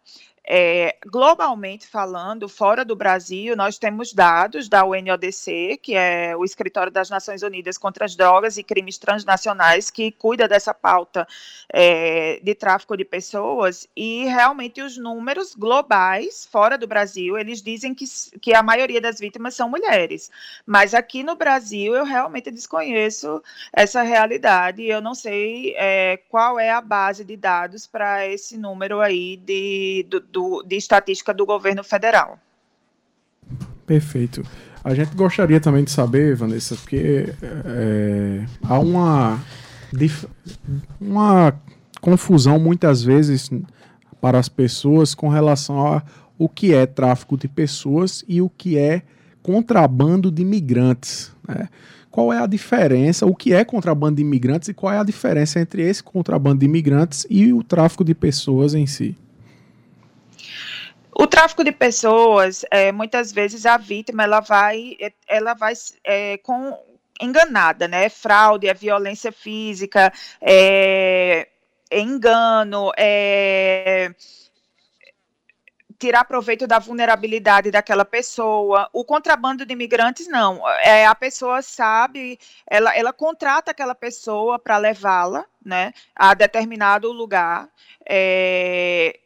É, globalmente falando, fora do Brasil, nós temos dados da UNODC, que é o Escritório das Nações Unidas contra as Drogas e Crimes Transnacionais, que cuida dessa pauta é, de tráfico de pessoas, e realmente os números globais, fora do Brasil, eles dizem que, que a maioria das vítimas são mulheres. Mas aqui no Brasil, eu realmente desconheço essa realidade, eu não sei é, qual é a base de dados para esse número aí de, do, do, de estatística do governo federal.
Perfeito. A gente gostaria também de saber, Vanessa, porque é, há uma, uma confusão muitas vezes para as pessoas com relação a o que é tráfico de pessoas e o que é contrabando de imigrantes. Né? Qual é a diferença, o que é contrabando de imigrantes e qual é a diferença entre esse contrabando de imigrantes e o tráfico de pessoas em si?
O tráfico de pessoas, é, muitas vezes a vítima ela vai, ela vai é, com enganada, né? Fraude, é violência física, é, é engano, é tirar proveito da vulnerabilidade daquela pessoa. O contrabando de imigrantes, não. É, a pessoa sabe, ela, ela contrata aquela pessoa para levá-la né, a determinado lugar. É,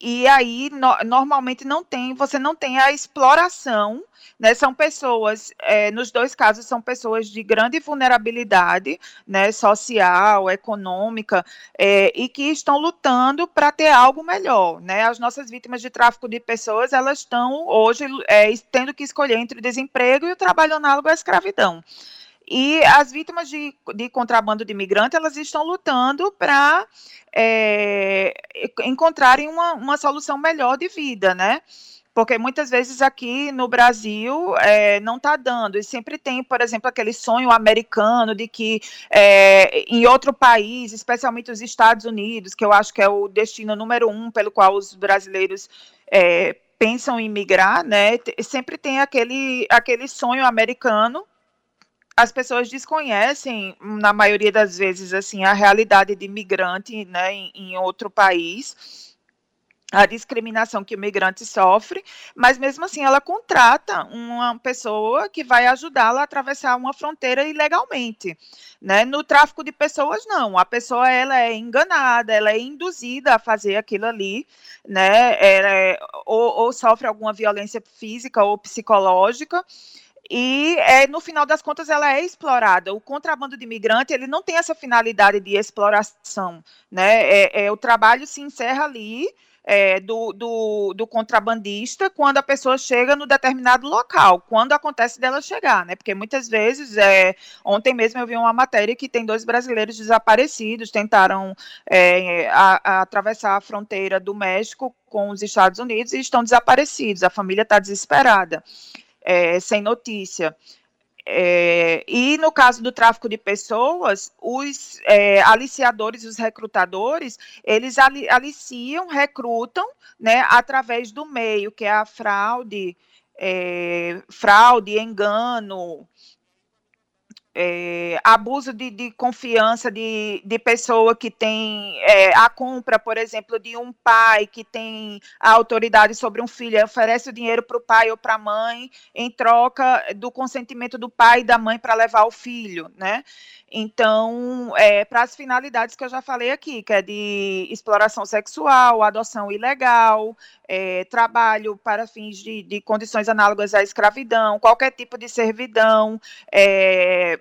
e aí no, normalmente não tem, você não tem a exploração, né? São pessoas, é, nos dois casos são pessoas de grande vulnerabilidade, né? Social, econômica, é, e que estão lutando para ter algo melhor, né? As nossas vítimas de tráfico de pessoas, elas estão hoje é, tendo que escolher entre o desemprego e o trabalho análogo à escravidão. E as vítimas de, de contrabando de imigrante, elas estão lutando para é, encontrarem uma, uma solução melhor de vida, né? Porque muitas vezes aqui no Brasil é, não está dando. E sempre tem, por exemplo, aquele sonho americano de que é, em outro país, especialmente os Estados Unidos, que eu acho que é o destino número um pelo qual os brasileiros é, pensam em migrar, né? Sempre tem aquele, aquele sonho americano as pessoas desconhecem, na maioria das vezes, assim, a realidade de imigrante né, em, em outro país a discriminação que o migrante sofre, mas mesmo assim ela contrata uma pessoa que vai ajudá-la a atravessar uma fronteira ilegalmente, né? No tráfico de pessoas não, a pessoa ela é enganada, ela é induzida a fazer aquilo ali, né? É, ou, ou sofre alguma violência física ou psicológica e é, no final das contas ela é explorada. O contrabando de imigrante ele não tem essa finalidade de exploração, né? É, é o trabalho se encerra ali é, do, do, do, contrabandista quando a pessoa chega no determinado local, quando acontece dela chegar, né? Porque muitas vezes, é, ontem mesmo eu vi uma matéria que tem dois brasileiros desaparecidos, tentaram é, a, a atravessar a fronteira do México com os Estados Unidos e estão desaparecidos, a família está desesperada. É, sem notícia. É, e no caso do tráfico de pessoas, os é, aliciadores, os recrutadores, eles ali, aliciam, recrutam, né, através do meio, que é a fraude, é, fraude, engano, é, abuso de, de, confiança de, de pessoa que tem é, a compra, por exemplo, de um pai que tem a autoridade sobre um filho, oferece o dinheiro para o pai ou para a mãe em troca do consentimento do pai e da mãe para levar o filho, né? Então, é, para as finalidades que eu já falei aqui, que é de exploração sexual, adoção ilegal, é, trabalho para fins de, de, condições análogas à escravidão, qualquer tipo de servidão, é,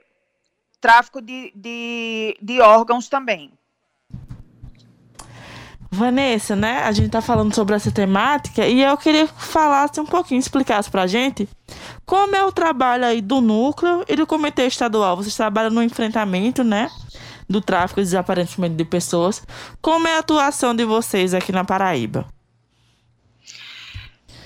tráfico de, de, de órgãos também.
Vanessa, né? A gente tá falando sobre essa temática e eu queria que falasse um pouquinho, explicasse pra gente como é o trabalho aí do núcleo e do comitê estadual. Vocês trabalham no enfrentamento, né? Do tráfico e desaparecimento de pessoas. Como é a atuação de vocês aqui na Paraíba?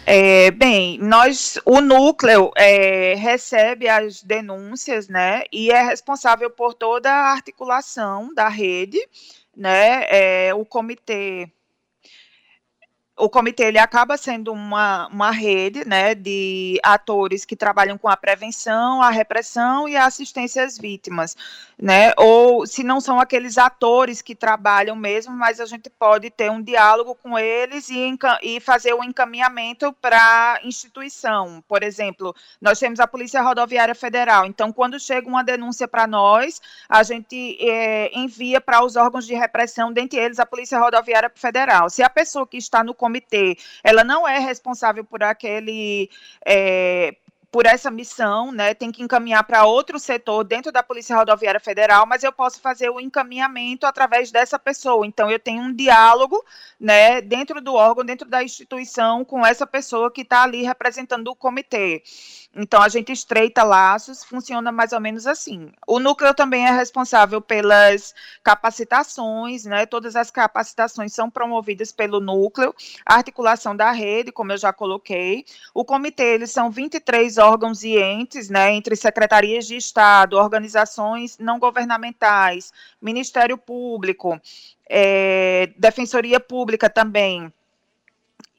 É, bem, nós, o núcleo é, recebe as denúncias, né, e é responsável por toda a articulação da rede, né, é, o comitê o comitê ele acaba sendo uma, uma rede né, de atores que trabalham com a prevenção, a repressão e a assistência às vítimas. Né? Ou se não são aqueles atores que trabalham mesmo, mas a gente pode ter um diálogo com eles e, e fazer um encaminhamento para a instituição. Por exemplo, nós temos a Polícia Rodoviária Federal, então quando chega uma denúncia para nós, a gente é, envia para os órgãos de repressão, dentre eles a Polícia Rodoviária Federal. Se a pessoa que está no comitê, ela não é responsável por aquele é, por essa missão, né, tem que encaminhar para outro setor dentro da Polícia Rodoviária Federal, mas eu posso fazer o encaminhamento através dessa pessoa. Então, eu tenho um diálogo, né, dentro do órgão, dentro da instituição, com essa pessoa que está ali representando o comitê. Então, a gente estreita laços, funciona mais ou menos assim. O núcleo também é responsável pelas capacitações, né? Todas as capacitações são promovidas pelo núcleo, a articulação da rede, como eu já coloquei. O comitê, eles são 23 órgãos e entes, né? Entre secretarias de Estado, organizações não governamentais, Ministério Público, é, Defensoria Pública também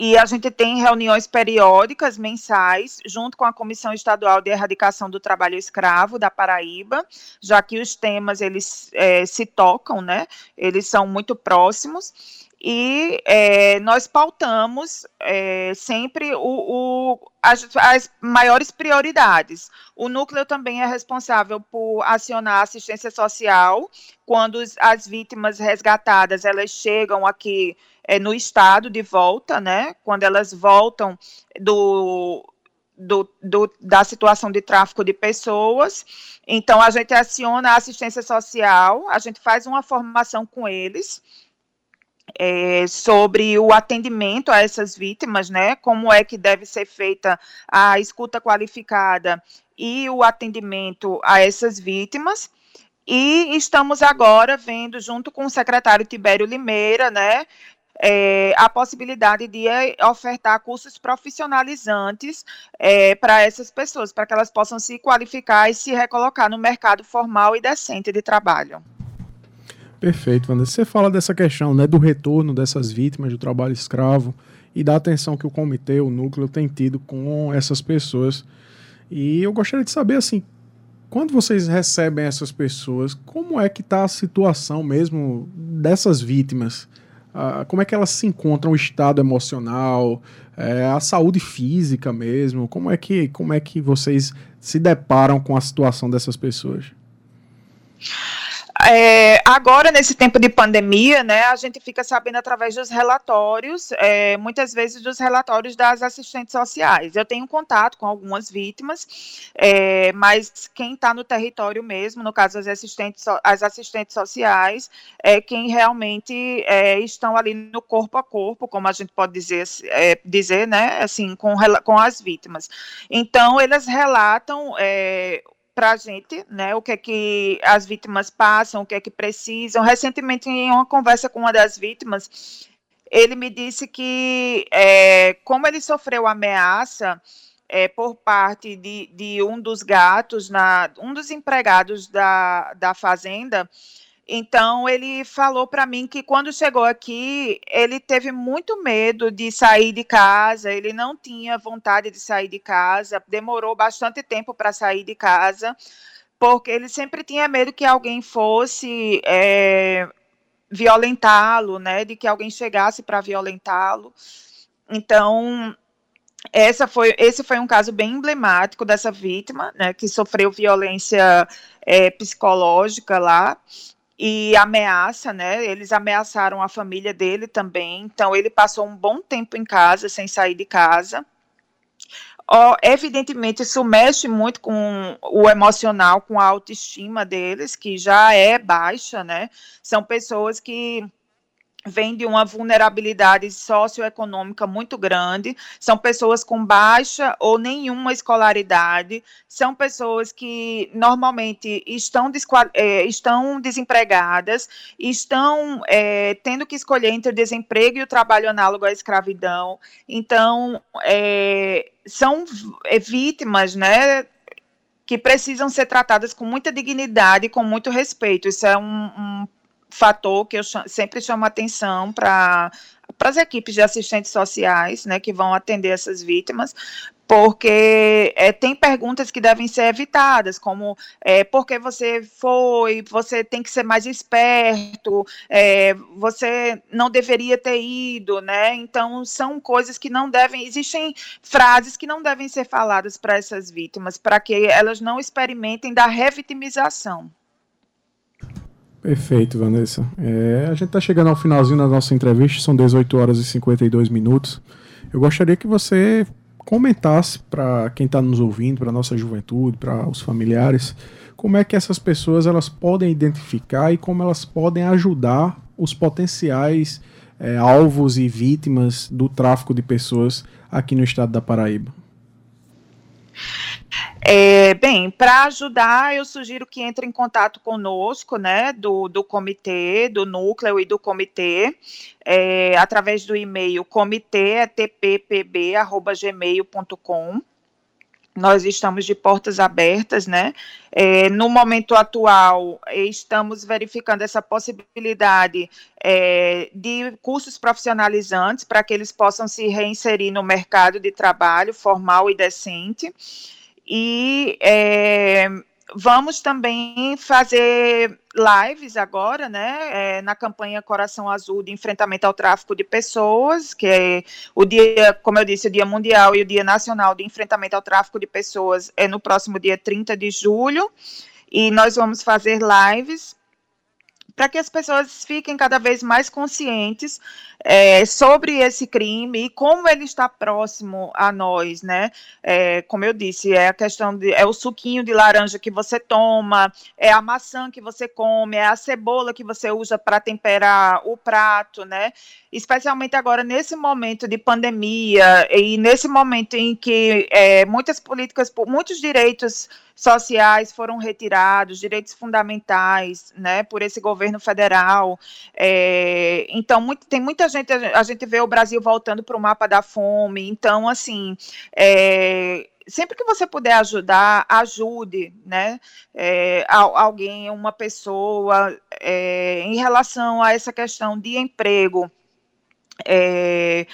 e a gente tem reuniões periódicas, mensais, junto com a Comissão Estadual de Erradicação do Trabalho Escravo da Paraíba, já que os temas eles é, se tocam, né? Eles são muito próximos. E é, nós pautamos é, sempre o, o as, as, maiores prioridades. O núcleo também é responsável por acionar assistência social quando as vítimas resgatadas elas chegam aqui é, no estado de volta, né? Quando elas voltam do, do, do, da situação de tráfico de pessoas. Então, a gente aciona a assistência social, a gente faz uma formação com eles. É, sobre o atendimento a essas vítimas, né? Como é que deve ser feita a escuta qualificada e o atendimento a essas vítimas. E estamos agora vendo, junto com o secretário Tibério Limeira, né, é, a possibilidade de é, ofertar cursos profissionalizantes é, para essas pessoas, para que elas possam se qualificar e se recolocar no mercado formal e decente de trabalho.
Perfeito, Wanda. Você fala dessa questão né, do retorno dessas vítimas do trabalho escravo e da atenção que o comitê, o núcleo, tem tido com essas pessoas. E eu gostaria de saber, assim, quando vocês recebem essas pessoas, como é que está a situação mesmo dessas vítimas? Uh, como é que elas se encontram, o estado emocional, é, a saúde física mesmo, como é que como é que vocês se deparam com a situação dessas pessoas?
É, agora, nesse tempo de pandemia, né, a gente fica sabendo através dos relatórios, é, muitas vezes dos relatórios das assistentes sociais. Eu tenho contato com algumas vítimas, é, mas quem está no território mesmo, no caso as assistentes, as assistentes sociais, é quem realmente é, estão ali no corpo a corpo, como a gente pode dizer, é, dizer né, assim, com, com as vítimas. Então, eles relatam é, para a gente, né, o que é que as vítimas passam, o que é que precisam. Recentemente, em uma conversa com uma das vítimas, ele me disse que, é, como ele sofreu ameaça, é, por parte de, de um dos gatos, na, um dos empregados da, da fazenda. Então, ele falou para mim que quando chegou aqui, ele teve muito medo de sair de casa, ele não tinha vontade de sair de casa, demorou bastante tempo para sair de casa, porque ele sempre tinha medo que alguém fosse é, violentá-lo, né, de que alguém chegasse para violentá-lo. Então, essa foi, esse foi um caso bem emblemático dessa vítima, né, que sofreu violência é, psicológica lá e ameaça, né? Eles ameaçaram a família dele também. Então ele passou um bom tempo em casa sem sair de casa. Oh, evidentemente, isso mexe muito com o emocional, com a autoestima deles, que já é baixa, né? São pessoas que vêm de uma vulnerabilidade socioeconômica muito grande, são pessoas com baixa ou nenhuma escolaridade, são pessoas que normalmente estão, é, estão desempregadas, estão é, tendo que escolher entre o desemprego e o trabalho análogo à escravidão, então é, são vítimas, né, que precisam ser tratadas com muita dignidade e com muito respeito. Isso é um, um fator que eu sempre chamo atenção para para as equipes de assistentes sociais, né, que vão atender essas vítimas, porque é, tem perguntas que devem ser evitadas, como é, por que você foi, você tem que ser mais esperto, é, você não deveria ter ido, né? Então, são coisas que não devem, existem frases que não devem ser faladas para essas vítimas, para que elas não experimentem da revitimização.
Perfeito, Vanessa. É, a gente está chegando ao finalzinho da nossa entrevista, são 18 horas e 52 minutos. Eu gostaria que você comentasse para quem está nos ouvindo, para a nossa juventude, para os familiares, como é que essas pessoas elas podem identificar e como elas podem ajudar os potenciais é, alvos e vítimas do tráfico de pessoas aqui no estado da Paraíba.
É, bem, para ajudar, eu sugiro que entre em contato conosco, né, do, do comitê, do núcleo e do comitê, é, através do e-mail comitê.tppb.gmail.com. Nós estamos de portas abertas, né? É, no momento atual, estamos verificando essa possibilidade é, de cursos profissionalizantes para que eles possam se reinserir no mercado de trabalho formal e decente. E é, vamos também fazer lives agora, né, é, na campanha Coração Azul de enfrentamento ao tráfico de pessoas, que é o dia, como eu disse, o Dia Mundial e o Dia Nacional de Enfrentamento ao Tráfico de Pessoas é no próximo dia 30 de julho, e nós vamos fazer lives para que as pessoas fiquem cada vez mais conscientes é, sobre esse crime e como ele está próximo a nós, né? É, como eu disse, é a questão de é o suquinho de laranja que você toma, é a maçã que você come, é a cebola que você usa para temperar o prato, né? Especialmente agora nesse momento de pandemia e nesse momento em que é, muitas políticas, muitos direitos sociais foram retirados, direitos fundamentais, né, por esse governo federal. É, então, muito, tem muita gente, a gente vê o Brasil voltando para o mapa da fome. Então, assim, é, sempre que você puder ajudar, ajude, né? É, alguém, uma pessoa, é, em relação a essa questão de emprego. É,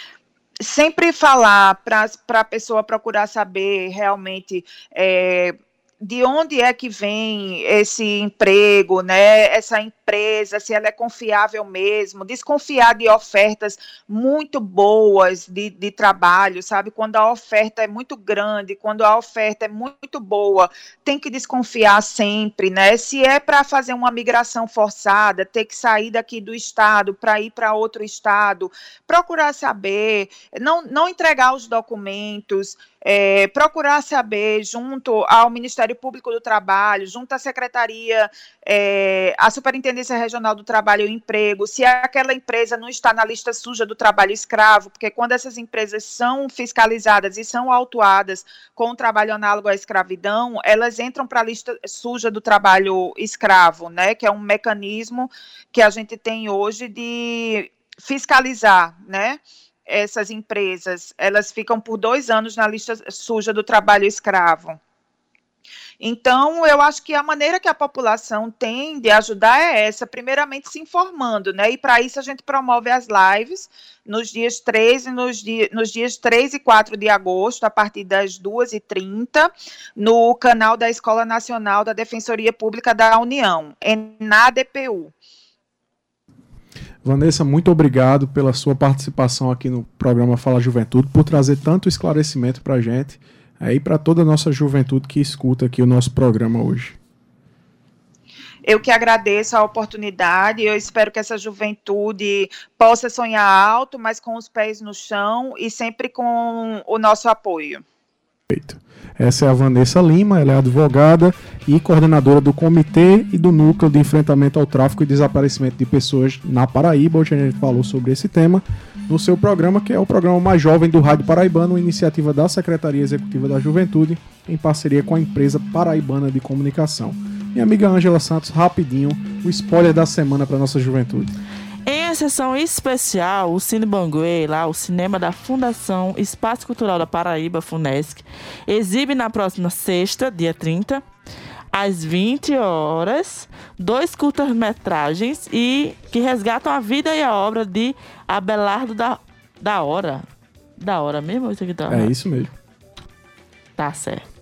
sempre falar para a pessoa procurar saber realmente é, de onde é que vem esse emprego, né? Essa empresa, se ela é confiável mesmo, desconfiar de ofertas muito boas de, de trabalho, sabe? Quando a oferta é muito grande, quando a oferta é muito boa, tem que desconfiar sempre, né? Se é para fazer uma migração forçada, ter que sair daqui do estado para ir para outro estado, procurar saber, não, não entregar os documentos é, procurar saber, junto ao Ministério Público do Trabalho, junto à Secretaria, é, à Superintendência Regional do Trabalho e Emprego, se aquela empresa não está na lista suja do trabalho escravo, porque quando essas empresas são fiscalizadas e são autuadas com o trabalho análogo à escravidão, elas entram para a lista suja do trabalho escravo, né, que é um mecanismo que a gente tem hoje de fiscalizar, né, essas empresas, elas ficam por dois anos na lista suja do trabalho escravo. Então, eu acho que a maneira que a população tem de ajudar é essa, primeiramente se informando, né? E para isso a gente promove as lives nos dias 3 e nos, dia, nos dias 3 e 4 de agosto, a partir das 2h30, no canal da Escola Nacional da Defensoria Pública da União, na DPU.
Vanessa, muito obrigado pela sua participação aqui no programa Fala Juventude, por trazer tanto esclarecimento para a gente aí para toda a nossa juventude que escuta aqui o nosso programa hoje.
Eu que agradeço a oportunidade, eu espero que essa juventude possa sonhar alto, mas com os pés no chão e sempre com o nosso apoio.
Perfeito. Essa é a Vanessa Lima, ela é advogada e coordenadora do Comitê e do Núcleo de Enfrentamento ao Tráfico e Desaparecimento de Pessoas na Paraíba. Hoje a gente falou sobre esse tema no seu programa, que é o programa mais jovem do Rádio Paraibano, iniciativa da Secretaria Executiva da Juventude, em parceria com a empresa Paraibana de Comunicação. Minha amiga Ângela Santos, rapidinho, o spoiler da semana para nossa juventude.
Em sessão especial, o Cine Banguê, lá, o cinema da Fundação Espaço Cultural da Paraíba, FUNESC, exibe na próxima sexta, dia 30, às 20 horas, dois curtas-metragens e que resgatam a vida e a obra de Abelardo da, da Hora. Da Hora mesmo? Isso aqui tá,
é isso mesmo.
Tá certo.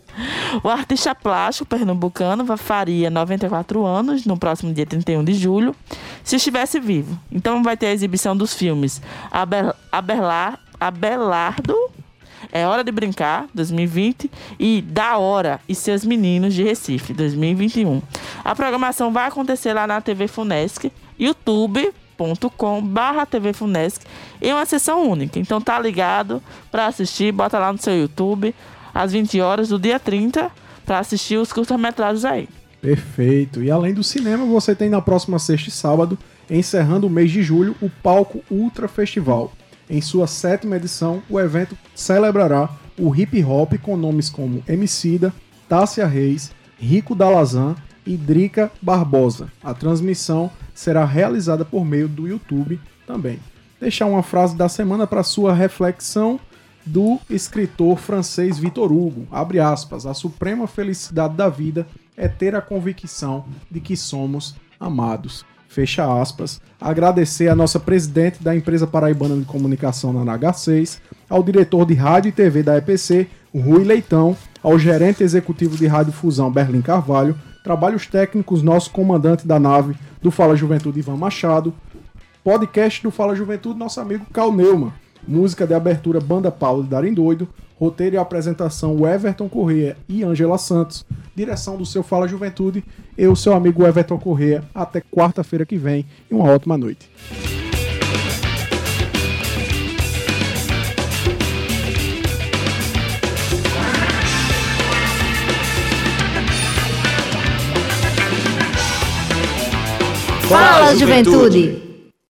O artista plástico pernambucano faria 94 anos no próximo dia 31 de julho, se estivesse vivo. Então vai ter a exibição dos filmes Abel, Abelar, Abelardo, É Hora de Brincar, 2020, e Da Hora e Seus Meninos de Recife, 2021. A programação vai acontecer lá na TV Funesc, youtube.com barra TV Funesc em uma sessão única. Então tá ligado para assistir, bota lá no seu YouTube às 20 horas do dia 30 para assistir os curta-metragens aí.
Perfeito. E além do cinema, você tem na próxima sexta e sábado, encerrando o mês de julho, o Palco Ultra Festival. Em sua sétima edição, o evento celebrará o hip hop com nomes como Emicida, Tássia Reis, Rico Dalazan e Drica Barbosa. A transmissão será realizada por meio do YouTube também. Deixar uma frase da semana para sua reflexão do escritor francês Victor Hugo. Abre aspas. A suprema felicidade da vida é ter a convicção de que somos amados. Fecha aspas. Agradecer a nossa presidente da empresa paraibana de comunicação na NH6, ao diretor de rádio e TV da EPC, Rui Leitão, ao gerente executivo de Rádio Fusão, Berlim Carvalho, trabalhos técnicos, nosso comandante da nave do Fala Juventude, Ivan Machado, podcast do Fala Juventude, nosso amigo Cal Neumann música de abertura Banda Paulo de Darem Doido, roteiro e apresentação Everton Corrêa e Angela Santos, direção do seu Fala Juventude, eu, seu amigo Everton Corrêa, até quarta-feira que vem e uma ótima noite.
Fala, Juventude.